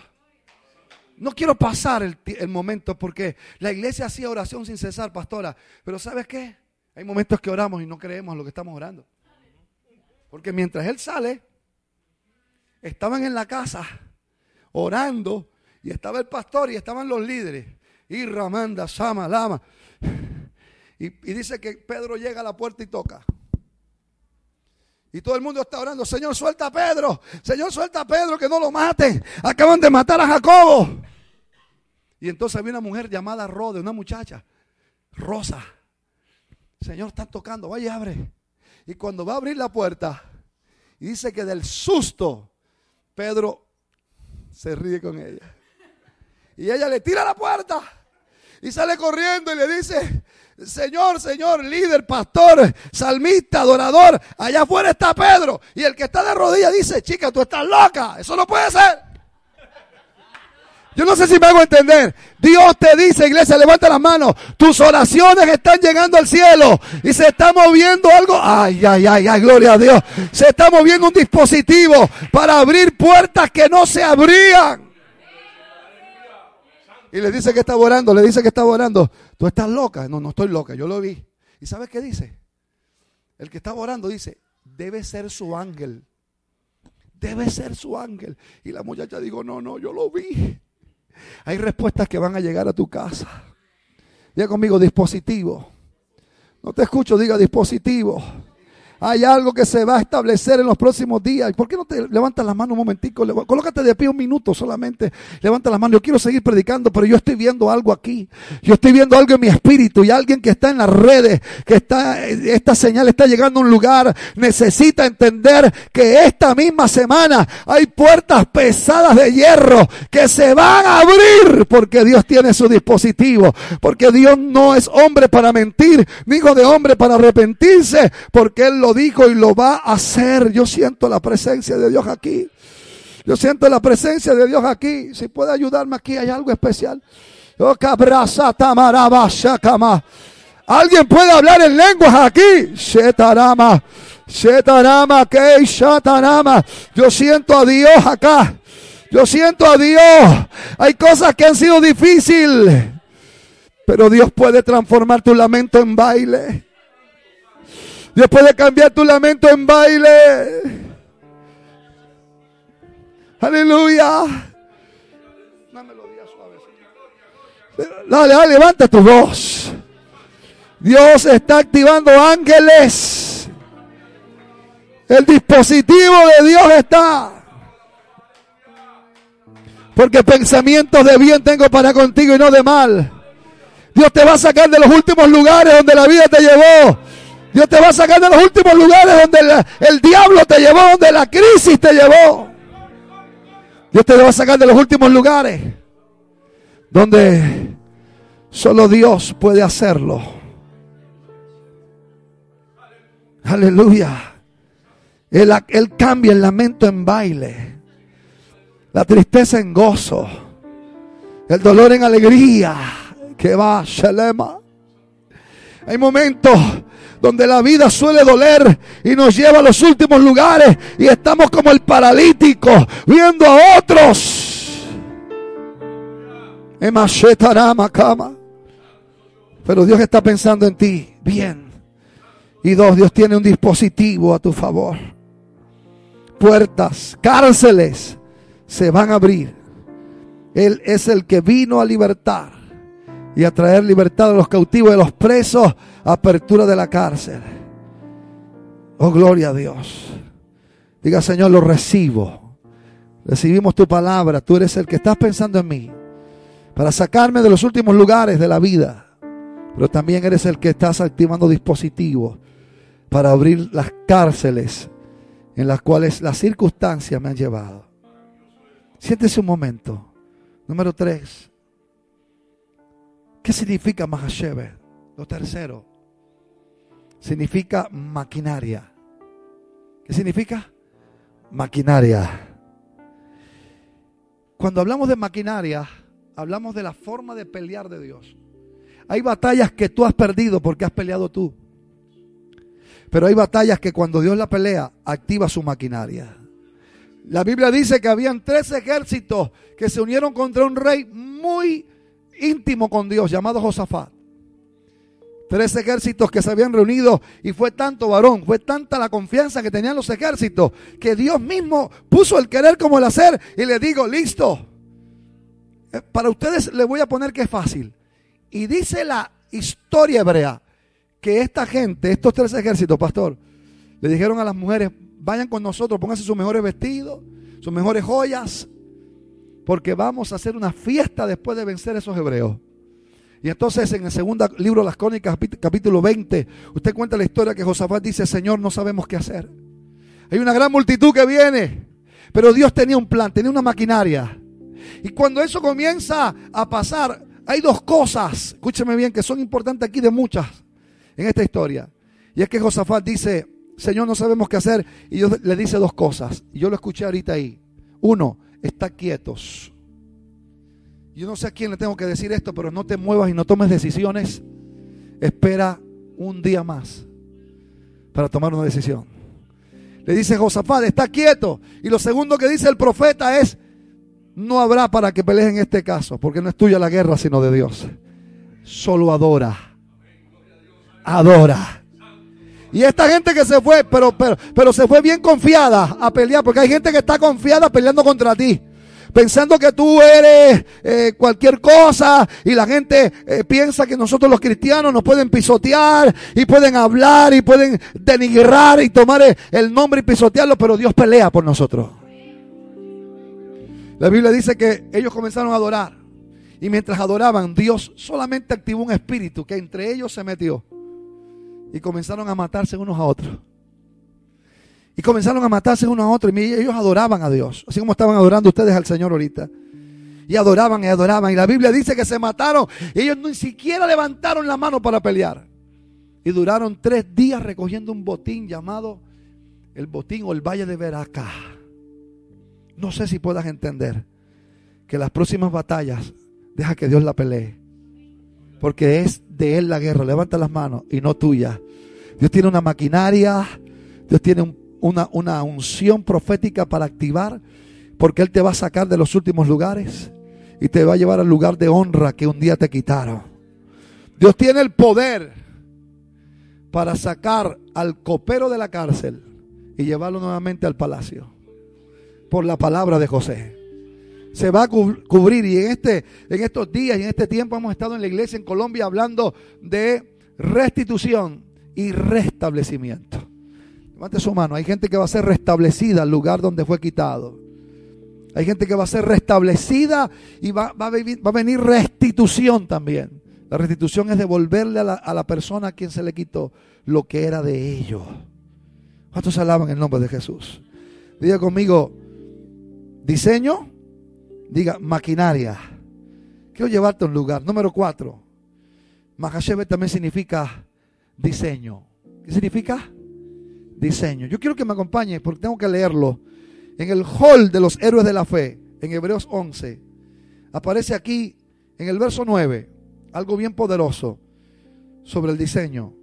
[SPEAKER 6] No quiero pasar el, momento porque la iglesia hacía oración sin cesar, pastora. Pero ¿sabes qué? Hay momentos que oramos y no creemos lo que estamos orando. Porque mientras él sale, estaban en la casa orando y estaba el pastor y estaban los líderes. Y Ramanda, Sama, Lama. Y dice que Pedro llega a la puerta y toca. Y todo el mundo está orando, Señor, suelta a Pedro. Señor, suelta a Pedro, que no lo maten. Acaban de matar a Jacobo. Y entonces había una mujer llamada Rode, una muchacha, Rosa. Señor, están tocando, vaya y abre. Y cuando va a abrir la puerta, y dice que del susto, Pedro se ríe con ella. Y ella le tira la puerta y sale corriendo y le dice, Señor, Señor, líder, pastor, salmista, adorador, allá afuera está Pedro. Y el que está de rodillas dice, chica, tú estás loca, eso no puede ser. Yo no sé si me hago entender. Dios te dice, iglesia, levanta las manos. Tus oraciones están llegando al cielo y se está moviendo algo. Ay, ay, ay, ay, gloria a Dios. Se está moviendo un dispositivo para abrir puertas que no se abrían. Y le dice que está orando, le dice que está orando. Tú estás loca. No, no estoy loca, yo lo vi. ¿Y sabes qué dice? El que está orando dice, debe ser su ángel. Debe ser su ángel. Y la muchacha dijo, no, no, yo lo vi. Hay respuestas que van a llegar a tu casa. Diga conmigo, dispositivo. No te escucho, diga dispositivo. Hay algo que se va a establecer en los próximos días. ¿Por qué no te levantas las manos un momentico? Colócate de pie un minuto solamente. Levanta las manos. Yo quiero seguir predicando, pero yo estoy viendo algo aquí. Yo estoy viendo algo en mi espíritu y alguien que está en las redes, que está, esta señal está llegando a un lugar, necesita entender que esta misma semana hay puertas pesadas de hierro que se van a abrir porque Dios tiene su dispositivo, porque Dios no es hombre para mentir, ni hijo de hombre para arrepentirse, porque Él lo dijo y lo va a hacer. Yo siento la presencia de Dios aquí. Yo siento la presencia de Dios aquí. Si puede ayudarme aquí, hay algo especial. Oh. Alguien puede hablar en lenguas aquí. Yo siento a Dios acá. Yo siento a Dios. Hay cosas que han sido difíciles. Pero Dios puede transformar tu lamento en baile. Dios puede cambiar tu lamento en baile. Aleluya. Una melodía suave. Dale, dale, levanta tu voz. Dios está activando ángeles. El dispositivo de Dios está. Porque pensamientos de bien tengo para contigo y no de mal. Dios te va a sacar de los últimos lugares donde la vida te llevó. Dios te va a sacar de los últimos lugares donde el diablo te llevó, donde la crisis te llevó. Dios te va a sacar de los últimos lugares donde solo Dios puede hacerlo. Aleluya. Él, él cambia el lamento en baile, la tristeza en gozo, el dolor en alegría. Que va, Shalema. Hay momentos donde la vida suele doler y nos lleva a los últimos lugares y estamos como el paralítico viendo a otros. Cama. Pero Dios está pensando en ti. Bien. Y dos, Dios tiene un dispositivo a tu favor. Puertas, cárceles se van a abrir. Él es el que vino a libertar y a traer libertad a los cautivos, de los presos, apertura de la cárcel. Oh, gloria a Dios. Diga, Señor, lo recibo. Recibimos tu palabra. Tú eres el que estás pensando en mí para sacarme de los últimos lugares de la vida. Pero también eres el que estás activando dispositivos para abrir las cárceles en las cuales las circunstancias me han llevado. Siéntese un momento. Número tres. ¿Qué significa Mahashebe? Lo tercero. Significa maquinaria. ¿Qué significa? Maquinaria. Cuando hablamos de maquinaria, hablamos de la forma de pelear de Dios. Hay batallas que tú has perdido porque has peleado tú. Pero hay batallas que cuando Dios la pelea, activa su maquinaria. La Biblia dice que habían tres ejércitos que se unieron contra un rey muy íntimo con Dios llamado Josafat. Tres ejércitos que se habían reunido y fue tanto varón, fue tanta la confianza que tenían los ejércitos que Dios mismo puso el querer como el hacer y le digo, listo. Eh, Para ustedes les voy a poner que es fácil. Y dice la historia hebrea que esta gente, estos tres ejércitos, pastor, le dijeron a las mujeres, vayan con nosotros, pónganse sus mejores vestidos, sus mejores joyas, porque vamos a hacer una fiesta después de vencer a esos hebreos. Y entonces en el segundo libro de las crónicas, capí- capítulo 20, usted cuenta la historia que Josafat dice, Señor, no sabemos qué hacer. Hay una gran multitud que viene, pero Dios tenía un plan, tenía una maquinaria. Y cuando eso comienza a pasar, hay dos cosas, escúcheme bien, que son importantes aquí de muchas en esta historia. Y es que Josafat dice, Señor, no sabemos qué hacer. Y Dios le dice dos cosas. Y yo lo escuché ahorita ahí. Uno, está quietos. Yo no sé a quién le tengo que decir esto, pero no te muevas y no tomes decisiones. Espera un día más para tomar una decisión. Le dice Josafat, está quieto. Y lo segundo que dice el profeta es, no habrá para que pelees en este caso, porque no es tuya la guerra, sino de Dios. Solo adora. Adora. Y esta gente que se fue, pero, pero, pero se fue bien confiada a pelear, porque hay gente que está confiada peleando contra ti. pensando que tú eres eh, cualquier cosa y la gente eh, piensa que nosotros los cristianos nos pueden pisotear y pueden hablar y pueden denigrar y tomar eh, el nombre y pisotearlo, pero Dios pelea por nosotros. La Biblia dice que ellos comenzaron a adorar y mientras adoraban, Dios solamente activó un espíritu que entre ellos se metió y comenzaron a matarse unos a otros. Y comenzaron a matarse unos a otros. Y ellos adoraban a Dios. Así como estaban adorando ustedes al Señor ahorita. Y adoraban y adoraban. Y la Biblia dice que se mataron. Y ellos ni siquiera levantaron la mano para pelear. Y duraron tres días recogiendo un botín llamado el botín o el valle de Veraca. No sé si puedas entender que las próximas batallas deja que Dios la pelee. Porque es Él la guerra. Levanta las manos y no tuya. Dios tiene una maquinaria. Dios tiene un una, una unción profética para activar, porque Él te va a sacar de los últimos lugares y te va a llevar al lugar de honra que un día te quitaron. Dios tiene el poder para sacar al copero de la cárcel y llevarlo nuevamente al palacio. Por la palabra de José. Se va a cubrir y en, este, en estos días y en este tiempo hemos estado en la iglesia en Colombia hablando de restitución y restablecimiento. Levante su mano. Hay gente que va a ser restablecida al lugar donde fue quitado. Hay gente que va a ser restablecida y va, va, a, venir restitución también. La restitución es devolverle a la, a la, persona a quien se le quitó lo que era de ellos. ¿Cuántos alaban el nombre de Jesús? Diga conmigo, diseño, diga maquinaria. Quiero llevarte a un lugar. Número cuatro. Mahashebe también significa diseño. ¿Qué significa? diseño. Yo quiero que me acompañe porque tengo que leerlo. En el hall de los héroes de la fe, en Hebreos 11, aparece aquí en el verso 9 algo bien poderoso sobre el diseño.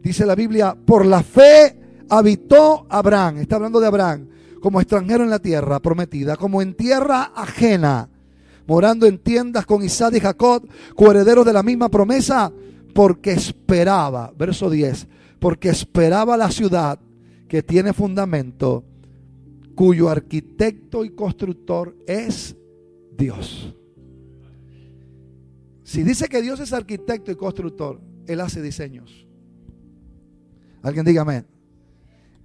[SPEAKER 6] Dice la Biblia, por la fe habitó Abraham, está hablando de Abraham, como extranjero en la tierra prometida, como en tierra ajena, morando en tiendas con Isaac y Jacob, coherederos de la misma promesa, porque esperaba, verso 10, porque esperaba la ciudad que tiene fundamento, cuyo arquitecto y constructor es Dios. Si dice que Dios es arquitecto y constructor, Él hace diseños. Alguien diga amén.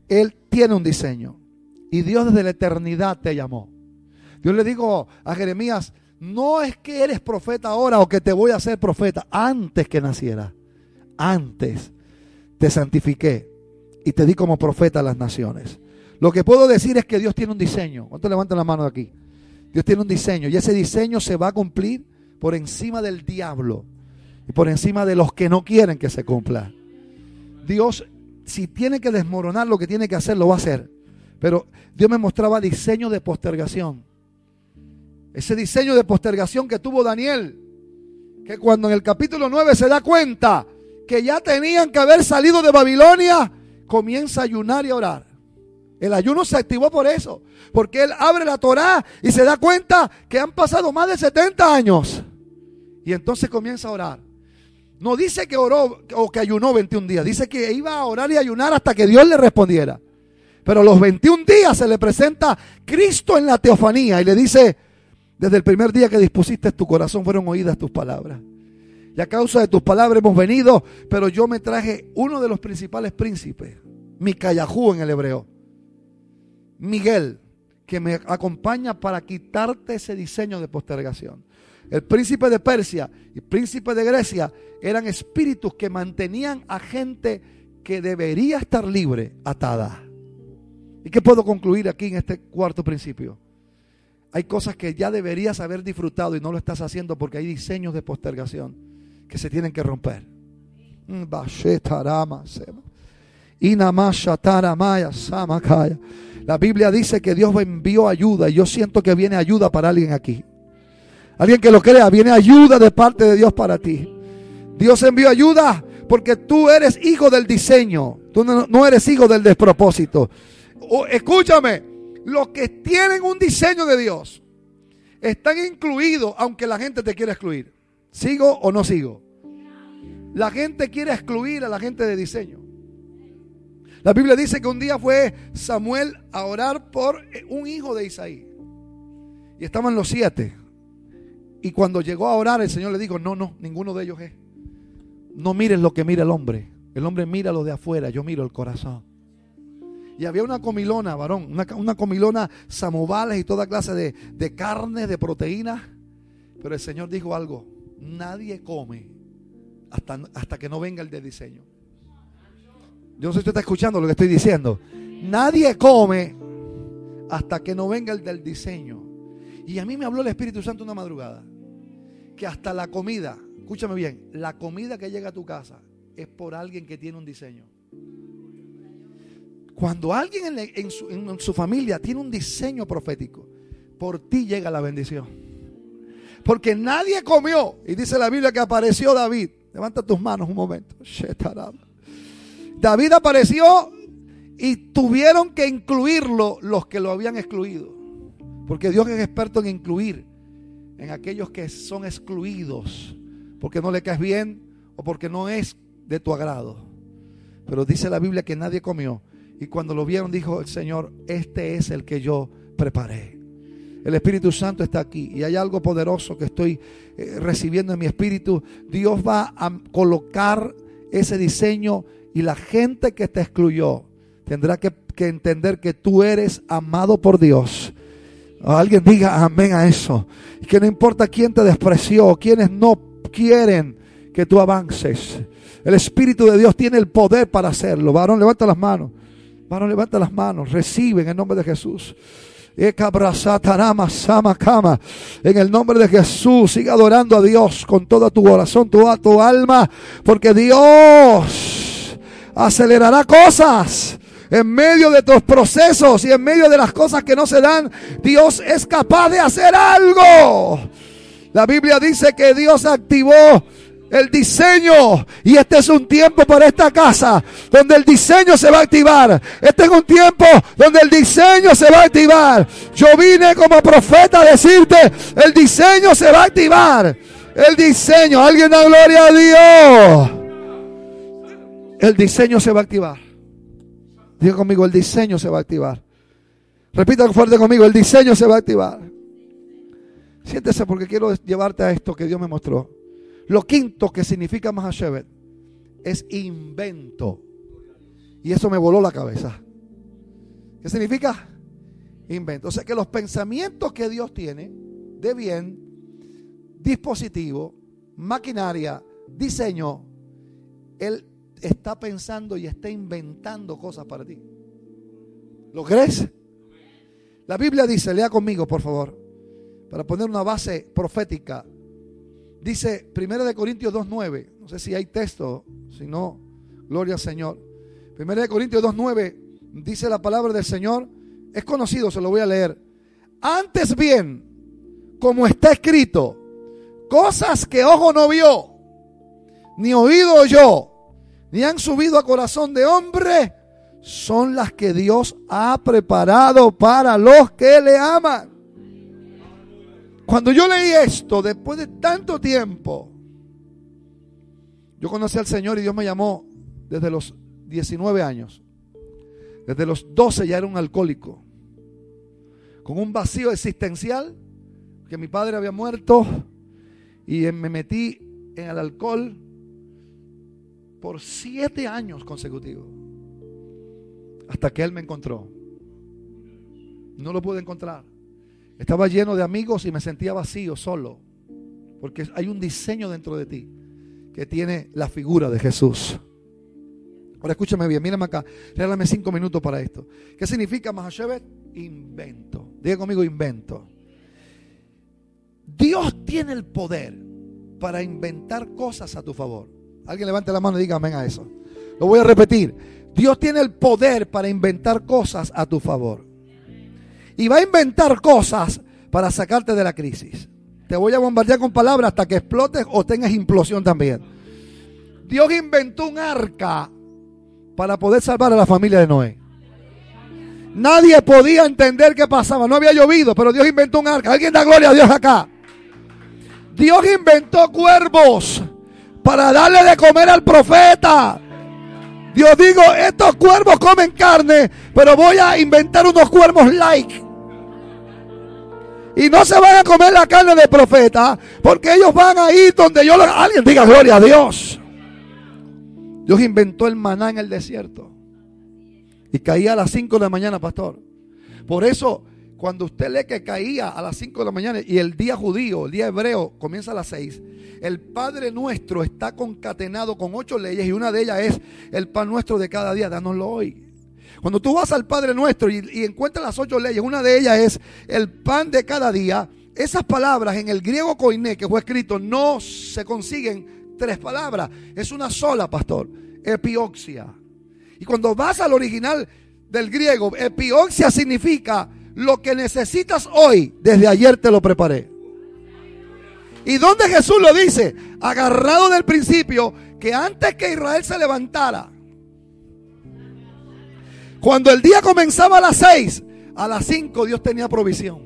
[SPEAKER 6] Él tiene un diseño. Y Dios desde la eternidad te llamó. Dios le dijo a Jeremías, no es que eres profeta ahora o que te voy a hacer profeta. Antes que naciera, antes te santifiqué y te di como profeta a las naciones. Lo que puedo decir es que Dios tiene un diseño. ¿Cuántos levantan la mano de aquí? Dios tiene un diseño y ese diseño se va a cumplir por encima del diablo y por encima de los que no quieren que se cumpla. Dios, si tiene que desmoronar lo que tiene que hacer, lo va a hacer. Pero Dios me mostraba diseño de postergación. Ese diseño de postergación que tuvo Daniel, que cuando en el capítulo 9 se da cuenta que ya tenían que haber salido de Babilonia, comienza a ayunar y a orar. El ayuno se activó por eso, porque él abre la Torá y se da cuenta que han pasado más de 70 años. Y entonces comienza a orar. No dice que oró o que ayunó 21 días, dice que iba a orar y ayunar hasta que Dios le respondiera. Pero los 21 días se le presenta Cristo en la teofanía y le dice, desde el primer día que dispusiste tu corazón fueron oídas tus palabras. Y a causa de tus palabras hemos venido, pero yo me traje uno de los principales príncipes, Mikayahu en el hebreo, Miguel, que me acompaña para quitarte ese diseño de postergación. El príncipe de Persia y príncipe de Grecia eran espíritus que mantenían a gente que debería estar libre atada. ¿Y qué puedo concluir aquí en este cuarto principio? Hay cosas que ya deberías haber disfrutado y no lo estás haciendo porque hay diseños de postergación que se tienen que romper. Mm, La Biblia dice que Dios envió ayuda y yo siento que viene ayuda para alguien aquí. Alguien que lo crea, viene ayuda de parte de Dios para ti. Dios envió ayuda porque tú eres hijo del diseño, tú no, eres hijo del despropósito. Escúchame, los que tienen un diseño de Dios están incluidos aunque la gente te quiera excluir. ¿Sigo o no sigo? La gente quiere excluir a la gente de diseño. La Biblia dice que un día fue Samuel a orar por un hijo de Isaí. Y estaban los siete. Y cuando llegó a orar, el Señor le dijo, no, no, ninguno de ellos es. No mires lo que mira el hombre. El hombre mira lo de afuera, yo miro el corazón. Y había una comilona, varón, una, comilona samovales y toda clase de, de carne, de proteínas. Pero el Señor dijo algo, nadie come hasta, hasta que no venga el de diseño. Yo no sé si usted está escuchando lo que estoy diciendo. Nadie come hasta que no venga el del diseño. Y a mí me habló el Espíritu Santo una madrugada. Que hasta la comida, escúchame bien, la comida que llega a tu casa es por alguien que tiene un diseño. Cuando alguien en, su, su familia tiene un diseño profético, por ti llega la bendición. Porque nadie comió. Y dice la Biblia que apareció David. Levanta tus manos un momento. David apareció y tuvieron que incluirlo los que lo habían excluido. Porque Dios es experto en incluir en aquellos que son excluidos. Porque no le caes bien o porque no es de tu agrado. Pero dice la Biblia que nadie comió. Y cuando lo vieron dijo el Señor, este es el que yo preparé. El Espíritu Santo está aquí y hay algo poderoso que estoy eh, recibiendo en mi espíritu. Dios va a colocar ese diseño y la gente que te excluyó tendrá que, entender que tú eres amado por Dios. Alguien diga amén a eso. Que no importa quién te despreció, quienes no quieren que tú avances. El Espíritu de Dios tiene el poder para hacerlo. Varón, levanta las manos. Varón, levanta las manos. Recibe en el nombre de Jesús. En el nombre de Jesús, siga adorando a Dios con toda tu corazón, toda tu alma, porque Dios acelerará cosas en medio de tus procesos y en medio de las cosas que no se dan. Dios es capaz de hacer algo. La Biblia dice que Dios activó el diseño. Y este es un tiempo para esta casa donde el diseño se va a activar. Este es un tiempo donde el diseño se va a activar. Yo vine como profeta a decirte, el diseño se va a activar. El diseño, alguien da gloria a Dios. El diseño se va a activar. Diga conmigo, el diseño se va a activar. Repita fuerte conmigo, el diseño se va a activar. Siéntese porque quiero llevarte a esto que Dios me mostró. Lo quinto que significa Mahashevet es invento. Y eso me voló la cabeza. ¿Qué significa? Invento. O sea que los pensamientos que Dios tiene de bien, dispositivo, maquinaria, diseño, Él está pensando y está inventando cosas para ti. ¿Lo crees? La Biblia dice, lea conmigo por favor, para poner una base profética Dice 1 de Corintios 2.9. No sé si hay texto, si no, gloria al Señor. 1 de Corintios 2.9 dice la palabra del Señor. Es conocido, se lo voy a leer. Antes bien, como está escrito, cosas que ojo no vio, ni oído oyó, ni han subido a corazón de hombre, son las que Dios ha preparado para los que le aman. Cuando yo leí esto, después de tanto tiempo, yo conocí al Señor y Dios me llamó desde los 19 años. Desde los 12 ya era un alcohólico. Con un vacío existencial, que mi padre había muerto y me metí en el alcohol por siete años consecutivos. Hasta que Él me encontró. No lo pude encontrar. Estaba lleno de amigos y me sentía vacío, solo. Porque hay un diseño dentro de ti que tiene la figura de Jesús. Ahora escúchame bien, mírame acá. Regálame cinco minutos para esto. ¿Qué significa Mahashevet? Invento. Diga conmigo, invento. Dios tiene el poder para inventar cosas a tu favor. Alguien levante la mano y diga amén a eso. Lo voy a repetir. Dios tiene el poder para inventar cosas a tu favor. Y va a inventar cosas para sacarte de la crisis. Te voy a bombardear con palabras hasta que explotes o tengas implosión también. Dios inventó un arca para poder salvar a la familia de Noé. Nadie podía entender qué pasaba. No había llovido, pero Dios inventó un arca. Alguien da gloria a Dios acá. Dios inventó cuervos para darle de comer al profeta. Dios digo, estos cuervos comen carne, pero voy a inventar unos cuervos like. Y no se van a comer la carne de profeta, porque ellos van a donde yo... lo- Alguien diga gloria a Dios. Dios inventó el maná en el desierto. Y caía a las 5 de la mañana, pastor. Por eso, cuando usted lee que caía a las 5 de la mañana y el día judío, el día hebreo, comienza a las 6, el Padre nuestro está concatenado con ocho leyes y una de ellas es el pan nuestro de cada día, dánoslo hoy. Cuando tú vas al Padre nuestro y, y encuentras las ocho leyes, una de ellas es el pan de cada día. Esas palabras en el griego koiné que fue escrito no se consiguen tres palabras, es una sola, pastor, epioxia. Y cuando vas al original del griego, epioxia significa lo que necesitas hoy, desde ayer te lo preparé. ¿Y dónde Jesús lo dice? Agarrado del principio, que antes que Israel se levantara, cuando el día comenzaba a las seis, a las cinco Dios tenía provisión.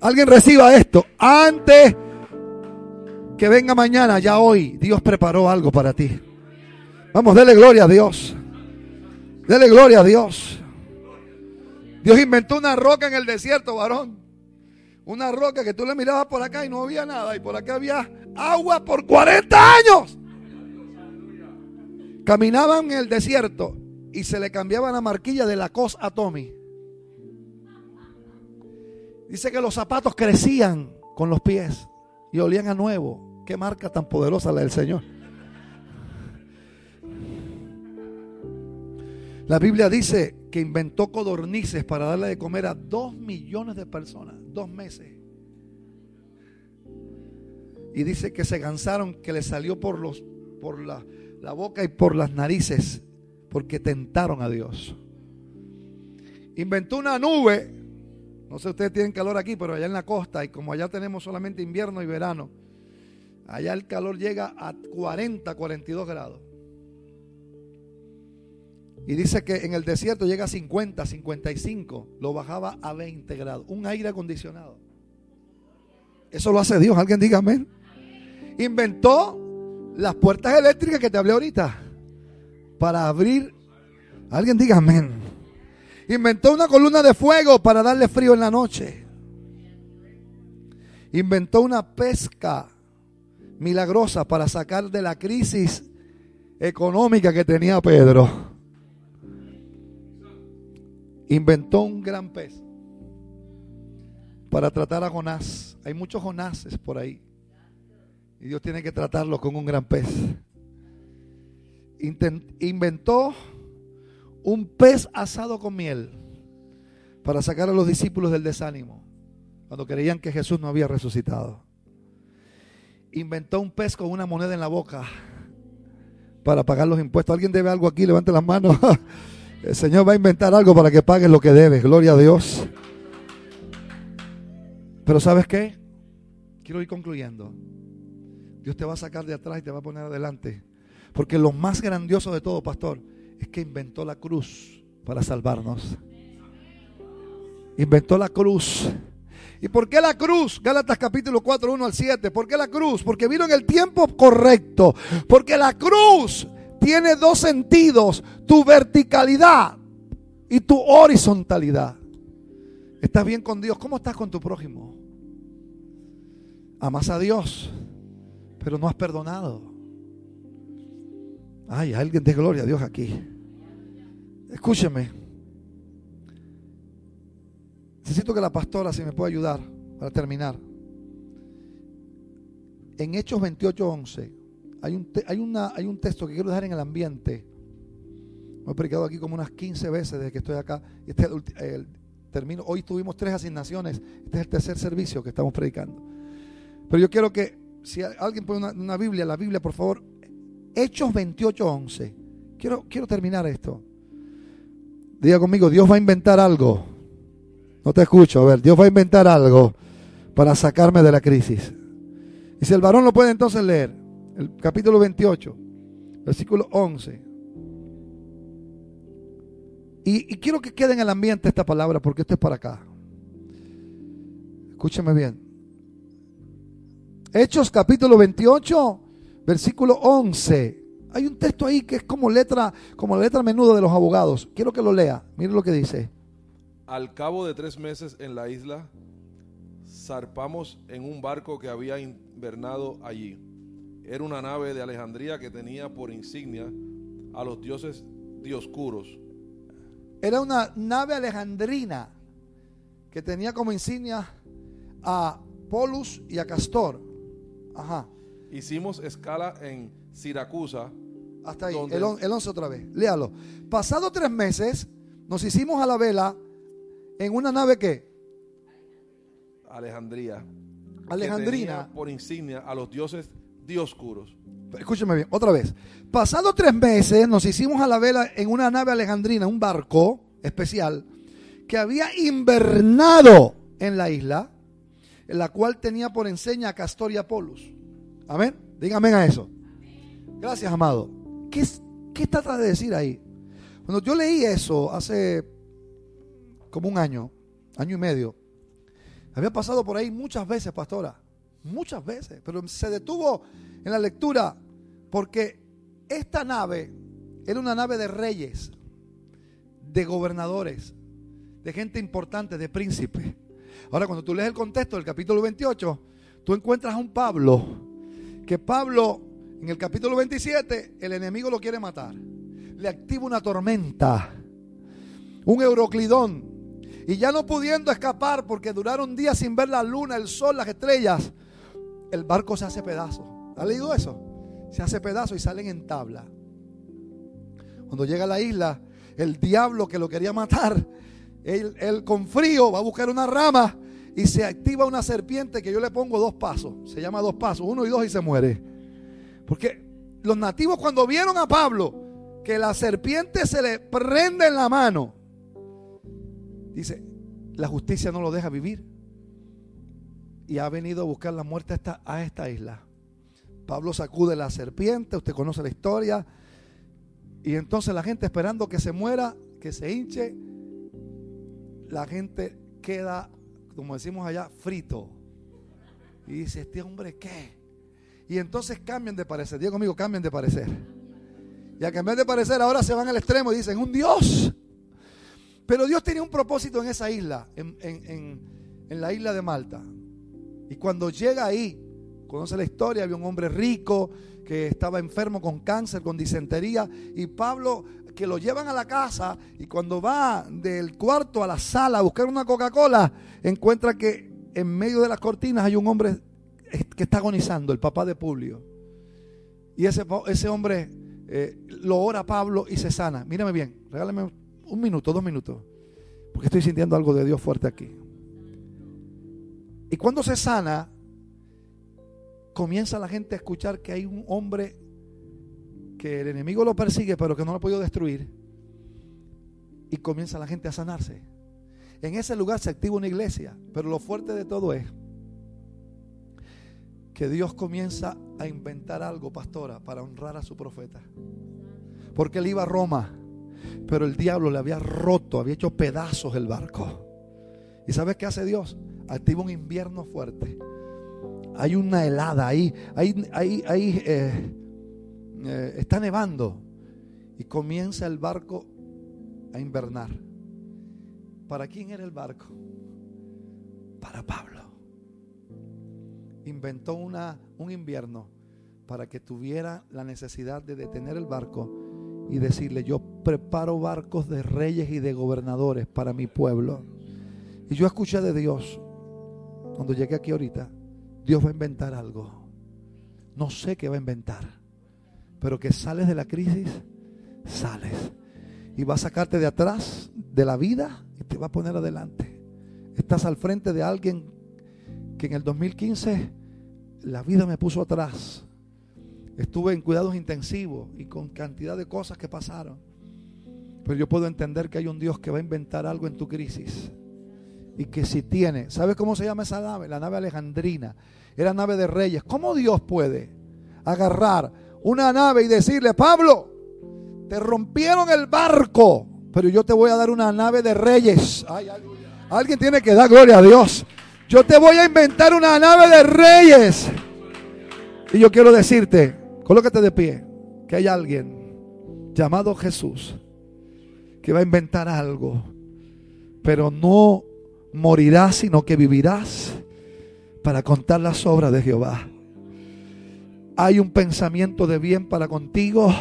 [SPEAKER 6] Alguien reciba esto. Antes que venga mañana, ya hoy, Dios preparó algo para ti. Vamos, dele gloria a Dios. Dele gloria a Dios. Dios inventó una roca en el desierto, varón. Una roca que tú le mirabas por acá y no había nada. Y por acá había agua por 40 años. Caminaban en el desierto y se le cambiaba la marquilla de la cos a Tommy. Dice que los zapatos crecían con los pies y olían a nuevo. Qué marca tan poderosa la del Señor. La Biblia dice que inventó codornices para darle de comer a dos millones de personas, dos meses. Y dice que se cansaron, que le salió por, los, por la, la boca y por las narices, porque tentaron a Dios. Inventó una nube, no sé si ustedes tienen calor aquí, pero allá en la costa, y como allá tenemos solamente invierno y verano, allá el calor llega a 40, 42 grados. Y dice que en el desierto llega a 50, 55. Lo bajaba a 20 grados. Un aire acondicionado. Eso lo hace Dios. Alguien diga amén. Inventó las puertas eléctricas que te hablé ahorita. Para abrir. Alguien diga amén. Inventó una columna de fuego para darle frío en la noche. Inventó una pesca milagrosa para sacar de la crisis económica que tenía Pedro inventó un gran pez para tratar a Jonás. Hay muchos Jonases por ahí. Y Dios tiene que tratarlo con un gran pez. Inventó un pez asado con miel para sacar a los discípulos del desánimo cuando creían que Jesús no había resucitado. Inventó un pez con una moneda en la boca para pagar los impuestos. ¿Alguien debe algo aquí? Levante las manos. [LAUGHS] El Señor va a inventar algo para que pagues lo que debes. Gloria a Dios. Pero ¿sabes qué? Quiero ir concluyendo. Dios te va a sacar de atrás y te va a poner adelante. Porque lo más grandioso de todo, pastor, es que inventó la cruz para salvarnos. Inventó la cruz. ¿Y por qué la cruz? Gálatas capítulo 4, 1 al 7. ¿Por qué la cruz? Porque vino en el tiempo correcto. Porque la cruz tiene dos sentidos, tu verticalidad y tu horizontalidad. ¿Estás bien con Dios? ¿Cómo estás con tu prójimo? Amas a Dios, pero no has perdonado. Ay, alguien de gloria a Dios aquí. Escúcheme. Necesito que la pastora, si me puede ayudar, para terminar. En Hechos 28, 11. Hay un, hay, una, hay un texto que quiero dejar en el ambiente. Me he predicado aquí como unas 15 veces desde que estoy acá. Este es termino. Hoy tuvimos tres asignaciones. Este es el tercer servicio que estamos predicando. Pero yo quiero que, si alguien pone una Biblia, la Biblia, por favor. Hechos 28, 11. Quiero, quiero terminar esto. Diga conmigo, Dios va a inventar algo. No te escucho. A ver, Dios va a inventar algo para sacarme de la crisis. Y si el varón lo puede entonces leer, el capítulo 28, versículo 11. Y, y quiero que quede en el ambiente esta palabra porque esto es para acá. Escúcheme bien. Hechos capítulo 28, versículo 11. Hay un texto ahí que es como letra, como la letra menuda de los abogados. Quiero que lo lea. Mire lo que dice.
[SPEAKER 2] Al cabo de tres meses en la isla, zarpamos en un barco que había invernado allí. Era una nave de Alejandría que tenía por insignia a los dioses dioscuros.
[SPEAKER 6] Era una nave alejandrina que tenía como insignia a Polus y a Castor. Ajá.
[SPEAKER 2] Hicimos escala en Siracusa,
[SPEAKER 6] Hasta ahí, el, on- el 11 otra vez. Léalo. Pasado tres meses, nos hicimos a la vela en una nave que
[SPEAKER 2] Alejandría.
[SPEAKER 6] Alejandrina.
[SPEAKER 2] por insignia a los dioses dioscuros.
[SPEAKER 6] Escúcheme bien, otra vez. Pasado tres meses, nos hicimos a la vela en una nave alejandrina, un barco especial, que había invernado en la isla, en la cual tenía por enseña a Castor y. Amén. Dígame a eso. Gracias, amado. ¿Qué, ¿Qué trata de decir ahí? Cuando yo leí eso hace como un año, año y medio, había pasado por ahí muchas veces, pastora. Muchas veces. Pero se detuvo en la lectura porque esta nave era una nave de reyes, de gobernadores, de gente importante, de príncipes. Ahora, cuando tú lees el contexto del capítulo 28, tú encuentras a un Pablo, que Pablo, en el capítulo 27, el enemigo lo quiere matar. Le activa una tormenta, un euroclidón. Y ya no pudiendo escapar porque duraron días sin ver la luna, el sol, las estrellas, el barco se hace pedazo. ¿Ha leído eso? Se hace pedazo y salen en tabla. Cuando llega a la isla, el diablo que lo quería matar, él, él con frío va a buscar una rama y se activa una serpiente que yo le pongo dos pasos. Se llama dos pasos, uno y dos y se muere. Porque los nativos cuando vieron a Pablo que la serpiente se le prende en la mano, dice, la justicia no lo deja vivir. Y ha venido a buscar la muerte a esta, a esta isla. Pablo sacude la serpiente, usted conoce la historia. Y entonces la gente esperando que se muera, que se hinche, la gente queda, como decimos allá, frito. Y dice, ¿este hombre qué? Y entonces cambian de parecer. Diga conmigo, cambian de parecer. Y a cambiar de parecer, ahora se van al extremo y dicen, un Dios. Pero Dios tenía un propósito en esa isla, en, en- en- en la isla de Malta. Y cuando llega ahí, conoce la historia, había un hombre rico que estaba enfermo con cáncer, con disentería, y Pablo que lo llevan a la casa y cuando va del cuarto a la sala a buscar una Coca-Cola, encuentra que en medio de las cortinas hay un hombre que está agonizando, el papá de Publio. Y ese, ese hombre eh, lo ora a Pablo y se sana. Mírame bien, regálame un minuto, dos minutos, porque estoy sintiendo algo de Dios fuerte aquí. Y cuando se sana, comienza la gente a escuchar que hay un hombre que el enemigo lo persigue, pero que no lo ha podido destruir. Y comienza la gente a sanarse. En ese lugar se activa una iglesia, pero lo fuerte de todo es que Dios comienza a inventar algo, pastora, para honrar a su profeta. Porque él iba a Roma, pero el diablo le había roto, había hecho pedazos el barco. ¿Y sabes qué hace Dios? Activa un invierno fuerte. Hay una helada ahí, ahí, ahí, ahí eh, eh, está nevando. Y comienza el barco a invernar. ¿Para quién era el barco? Para Pablo. Inventó una, un invierno para que tuviera la necesidad de detener el barco y decirle, yo preparo barcos de reyes y de gobernadores para mi pueblo. Y yo escuché de Dios, cuando llegué aquí ahorita, Dios va a inventar algo. No sé qué va a inventar, pero que sales de la crisis, sales. Y va a sacarte de atrás de la vida y te va a poner adelante. Estás al frente de alguien que en el 2015 la vida me puso atrás. Estuve en cuidados intensivos y con cantidad de cosas que pasaron. Pero yo puedo entender que hay un Dios que va a inventar algo en tu crisis. Y que si tiene, ¿sabes cómo se llama esa nave? La nave alejandrina. Era nave de reyes. ¿Cómo Dios puede agarrar una nave y decirle, Pablo, te rompieron el barco, pero yo te voy a dar una nave de reyes? Alguien tiene que dar gloria a Dios. Yo te voy a inventar una nave de reyes. Y yo quiero decirte, colócate de pie, que hay alguien llamado Jesús que va a inventar algo, pero no morirás, sino que vivirás para contar las obras de Jehová. Hay un pensamiento de bien para contigo.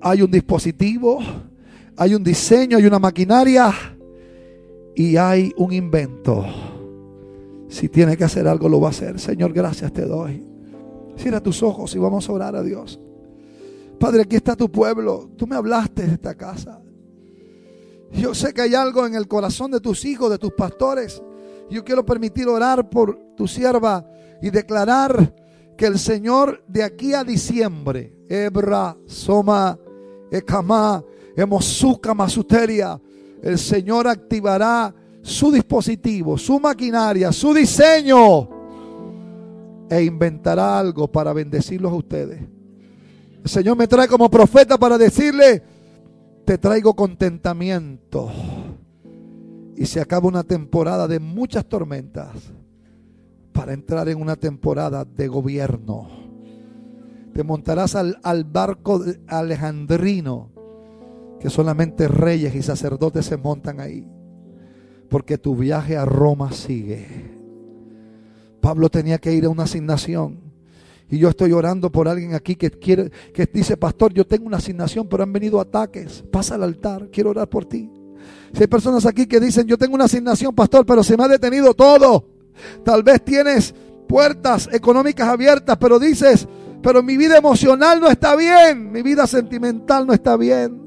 [SPEAKER 6] Hay un dispositivo. Hay un diseño. Hay una maquinaria. Y hay un invento. Si tiene que hacer algo, lo va a hacer. Señor, gracias te doy. Cierra tus ojos y vamos a orar a Dios. Padre, aquí está tu pueblo. Tú me hablaste de esta casa. Yo sé que hay algo en el corazón de tus hijos, de tus pastores. Yo quiero permitir orar por tu sierva y declarar que el Señor de aquí a diciembre, Ebra, Soma, Ekama, Emosuka, Masuteria, el Señor activará su dispositivo, su maquinaria, su diseño e inventará algo para bendecirlos a ustedes. El Señor me trae como profeta para decirle, te traigo contentamiento y se acaba una temporada de muchas tormentas para entrar en una temporada de gobierno. Te montarás al, al barco alejandrino, que solamente reyes y sacerdotes se montan ahí, porque tu viaje a Roma sigue. Pablo tenía que ir a una asignación. Y yo estoy orando por alguien aquí que quiere, que dice, pastor, yo tengo una asignación, pero han venido ataques. Pasa al altar, quiero orar por ti. Si hay personas aquí que dicen, yo tengo una asignación, pastor, pero se me ha detenido todo. Tal vez tienes puertas económicas abiertas, pero dices, pero mi vida emocional no está bien, mi vida sentimental no está bien.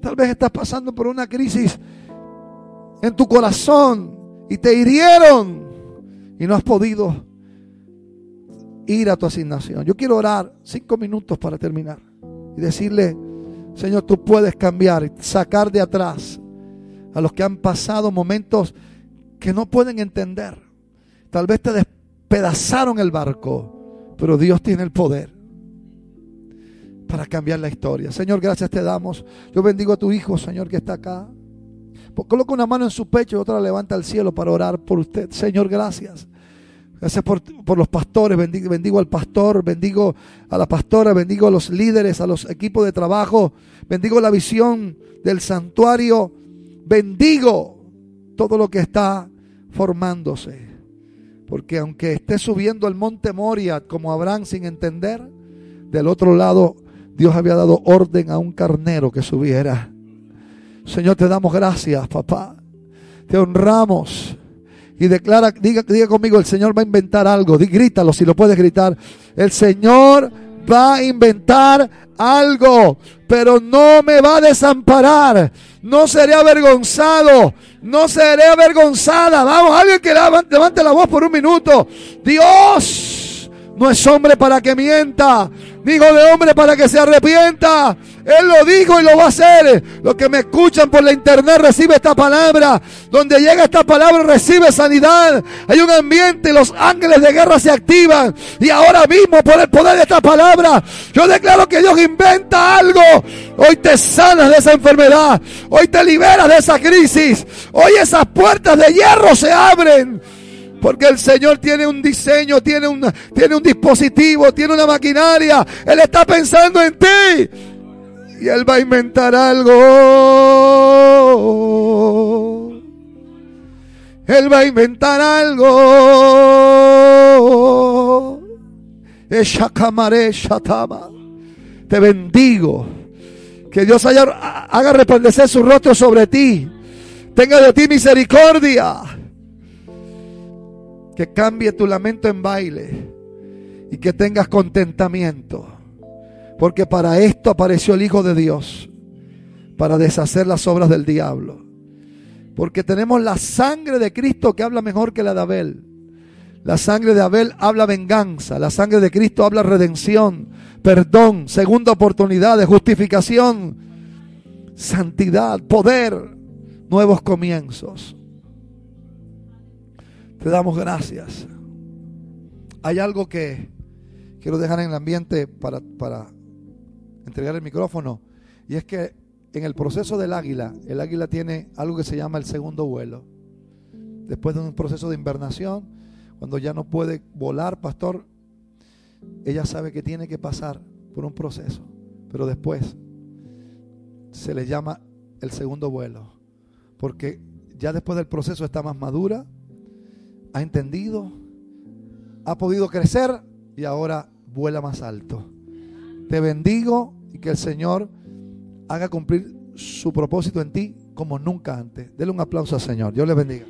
[SPEAKER 6] Tal vez estás pasando por una crisis en tu corazón y te hirieron y no has podido ir a tu asignación. Yo quiero orar cinco minutos para terminar y decirle, Señor, tú puedes cambiar, sacar de atrás a los que han pasado momentos que no pueden entender. Tal vez te despedazaron el barco, pero Dios tiene el poder para cambiar la historia. Señor, gracias te damos. Yo bendigo a tu hijo, Señor, que está acá. Coloca una mano en su pecho y otra levanta al cielo para orar por usted. Señor, gracias. Gracias por, por, los pastores, bendigo, bendigo, al pastor, bendigo a la pastora, bendigo a los líderes, a los equipos de trabajo, bendigo la visión del santuario, bendigo todo lo que está formándose. Porque aunque esté subiendo el monte Moria como Abraham sin entender, del otro lado Dios había dado orden a un carnero que subiera. Señor, te damos gracias, papá. Te honramos. Y declara, diga, diga conmigo, el Señor va a inventar algo. Grítalo si lo puedes gritar. El Señor va a inventar algo, pero no me va a desamparar. No seré avergonzado, no seré avergonzada. Vamos, alguien que levante la voz por un minuto. Dios no es hombre para que mienta, hijo de hombre para que se arrepienta. Él lo dijo y lo va a hacer. Los que me escuchan por la internet recibe esta palabra. Donde llega esta palabra recibe sanidad. Hay un ambiente, los ángeles de guerra se activan. Y ahora mismo por el poder de esta palabra, yo declaro que Dios inventa algo. Hoy te sanas de esa enfermedad. Hoy te liberas de esa crisis. Hoy esas puertas de hierro se abren. Porque el Señor tiene un diseño, tiene un, tiene un dispositivo, tiene una maquinaria. Él está pensando en ti. Y Él va a inventar algo. Él va a inventar algo. Te bendigo. Que Dios haya, haga resplandecer su rostro sobre ti. Tenga de ti misericordia. Que cambie tu lamento en baile. Y que tengas contentamiento. Porque para esto apareció el Hijo de Dios, para deshacer las obras del diablo. Porque tenemos la sangre de Cristo que habla mejor que la de Abel. La sangre de Abel habla venganza, la sangre de Cristo habla redención, perdón, segunda oportunidad de justificación, santidad, poder, nuevos comienzos. Te damos gracias. Hay algo que quiero dejar en el ambiente para, entregar el micrófono. Y es que en el proceso del águila, el águila tiene algo que se llama el segundo vuelo. Después de un proceso de invernación, cuando ya no puede volar, pastor, ella sabe que tiene que pasar por un proceso. Pero después se le llama el segundo vuelo. Porque ya después del proceso está más madura, ha entendido,
[SPEAKER 4] ha podido crecer y ahora vuela más alto. Te bendigo y que el Señor haga cumplir su propósito en ti como nunca antes. Dele un aplauso al Señor. Dios les bendiga.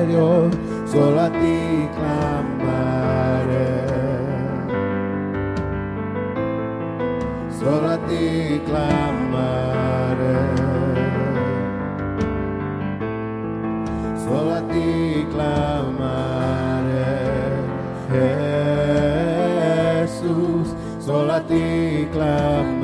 [SPEAKER 7] Interior, solo a ti clamaré. Solo a ti clamaré.
[SPEAKER 8] Solo a ti clamaré. Jesús, solo a ti clamaré.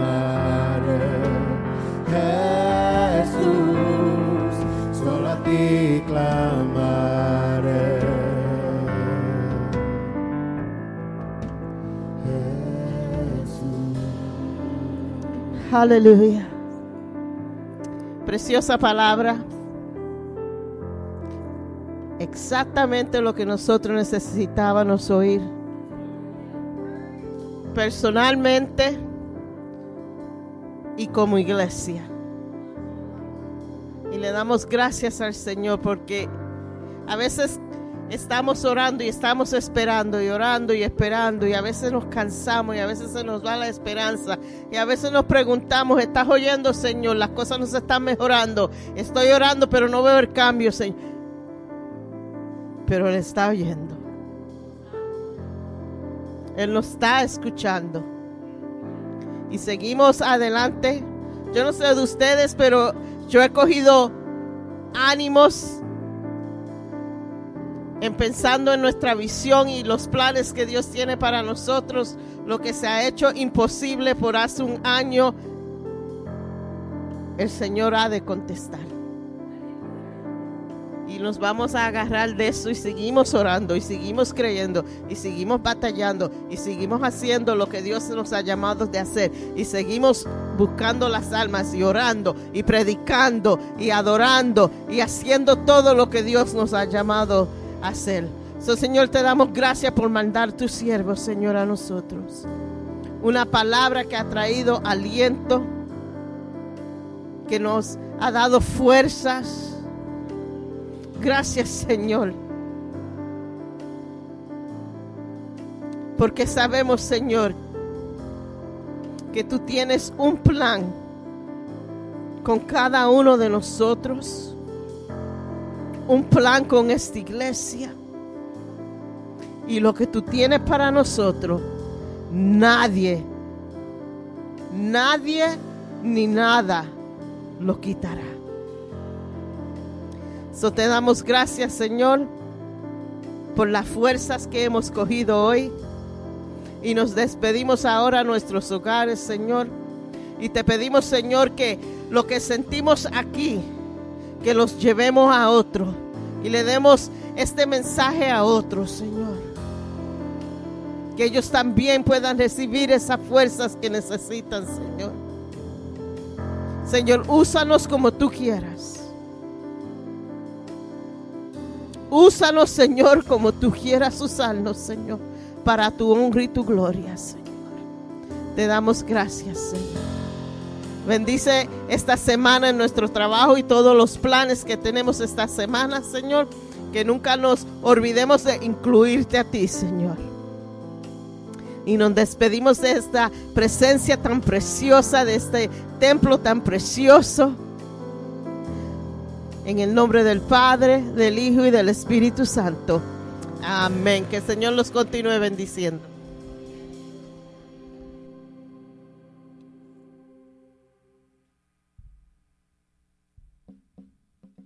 [SPEAKER 5] Aleluya. Preciosa palabra. Exactamente lo que nosotros necesitábamos oír. Personalmente y como iglesia. Y le damos gracias al Señor porque a veces estamos orando y estamos esperando y orando y esperando y a veces nos cansamos y a veces se nos va la esperanza y a veces nos preguntamos, ¿estás oyendo Señor? Las cosas no se están mejorando. Estoy orando pero no veo el cambio Señor. Pero Él está oyendo. Él nos está escuchando. Y seguimos adelante. Yo no sé de ustedes, pero yo he cogido ánimos en pensando en nuestra visión y los planes que Dios tiene para nosotros, lo que se ha hecho imposible por hace un año, el Señor ha de contestar. Y nos vamos a agarrar de eso y seguimos orando y seguimos creyendo y seguimos batallando y seguimos haciendo lo que Dios nos ha llamado de hacer y seguimos buscando las almas y orando y predicando y adorando y haciendo todo lo que Dios nos ha llamado hacer. So, Señor, te damos gracias por mandar tu siervo, Señor, a nosotros. Una palabra que ha traído aliento, que nos ha dado fuerzas. Gracias, Señor. Porque sabemos, Señor, que tú tienes un plan con cada uno de nosotros. Un plan con esta iglesia. Y lo que tú tienes para nosotros, nadie, nadie ni nada lo quitará. So te damos gracias, Señor, por las fuerzas que hemos cogido hoy. Y nos despedimos ahora a nuestros hogares, Señor. Y te pedimos, Señor, que lo que sentimos aquí, que los llevemos a otro. Y le demos este mensaje a otros, Señor. Que ellos también puedan recibir esas fuerzas que necesitan, Señor. Señor, úsanos como tú quieras. Úsanos, Señor, como tú quieras usarnos, Señor, para tu honra y tu gloria, Señor. Te damos gracias, Señor. Bendice esta semana en nuestro trabajo y todos los planes que tenemos esta semana, Señor. Que nunca nos olvidemos de incluirte a ti, Señor. Y nos despedimos de esta presencia tan preciosa, de este templo tan precioso. En el nombre del Padre, del Hijo y del Espíritu Santo. Amén. Que el Señor los continúe bendiciendo.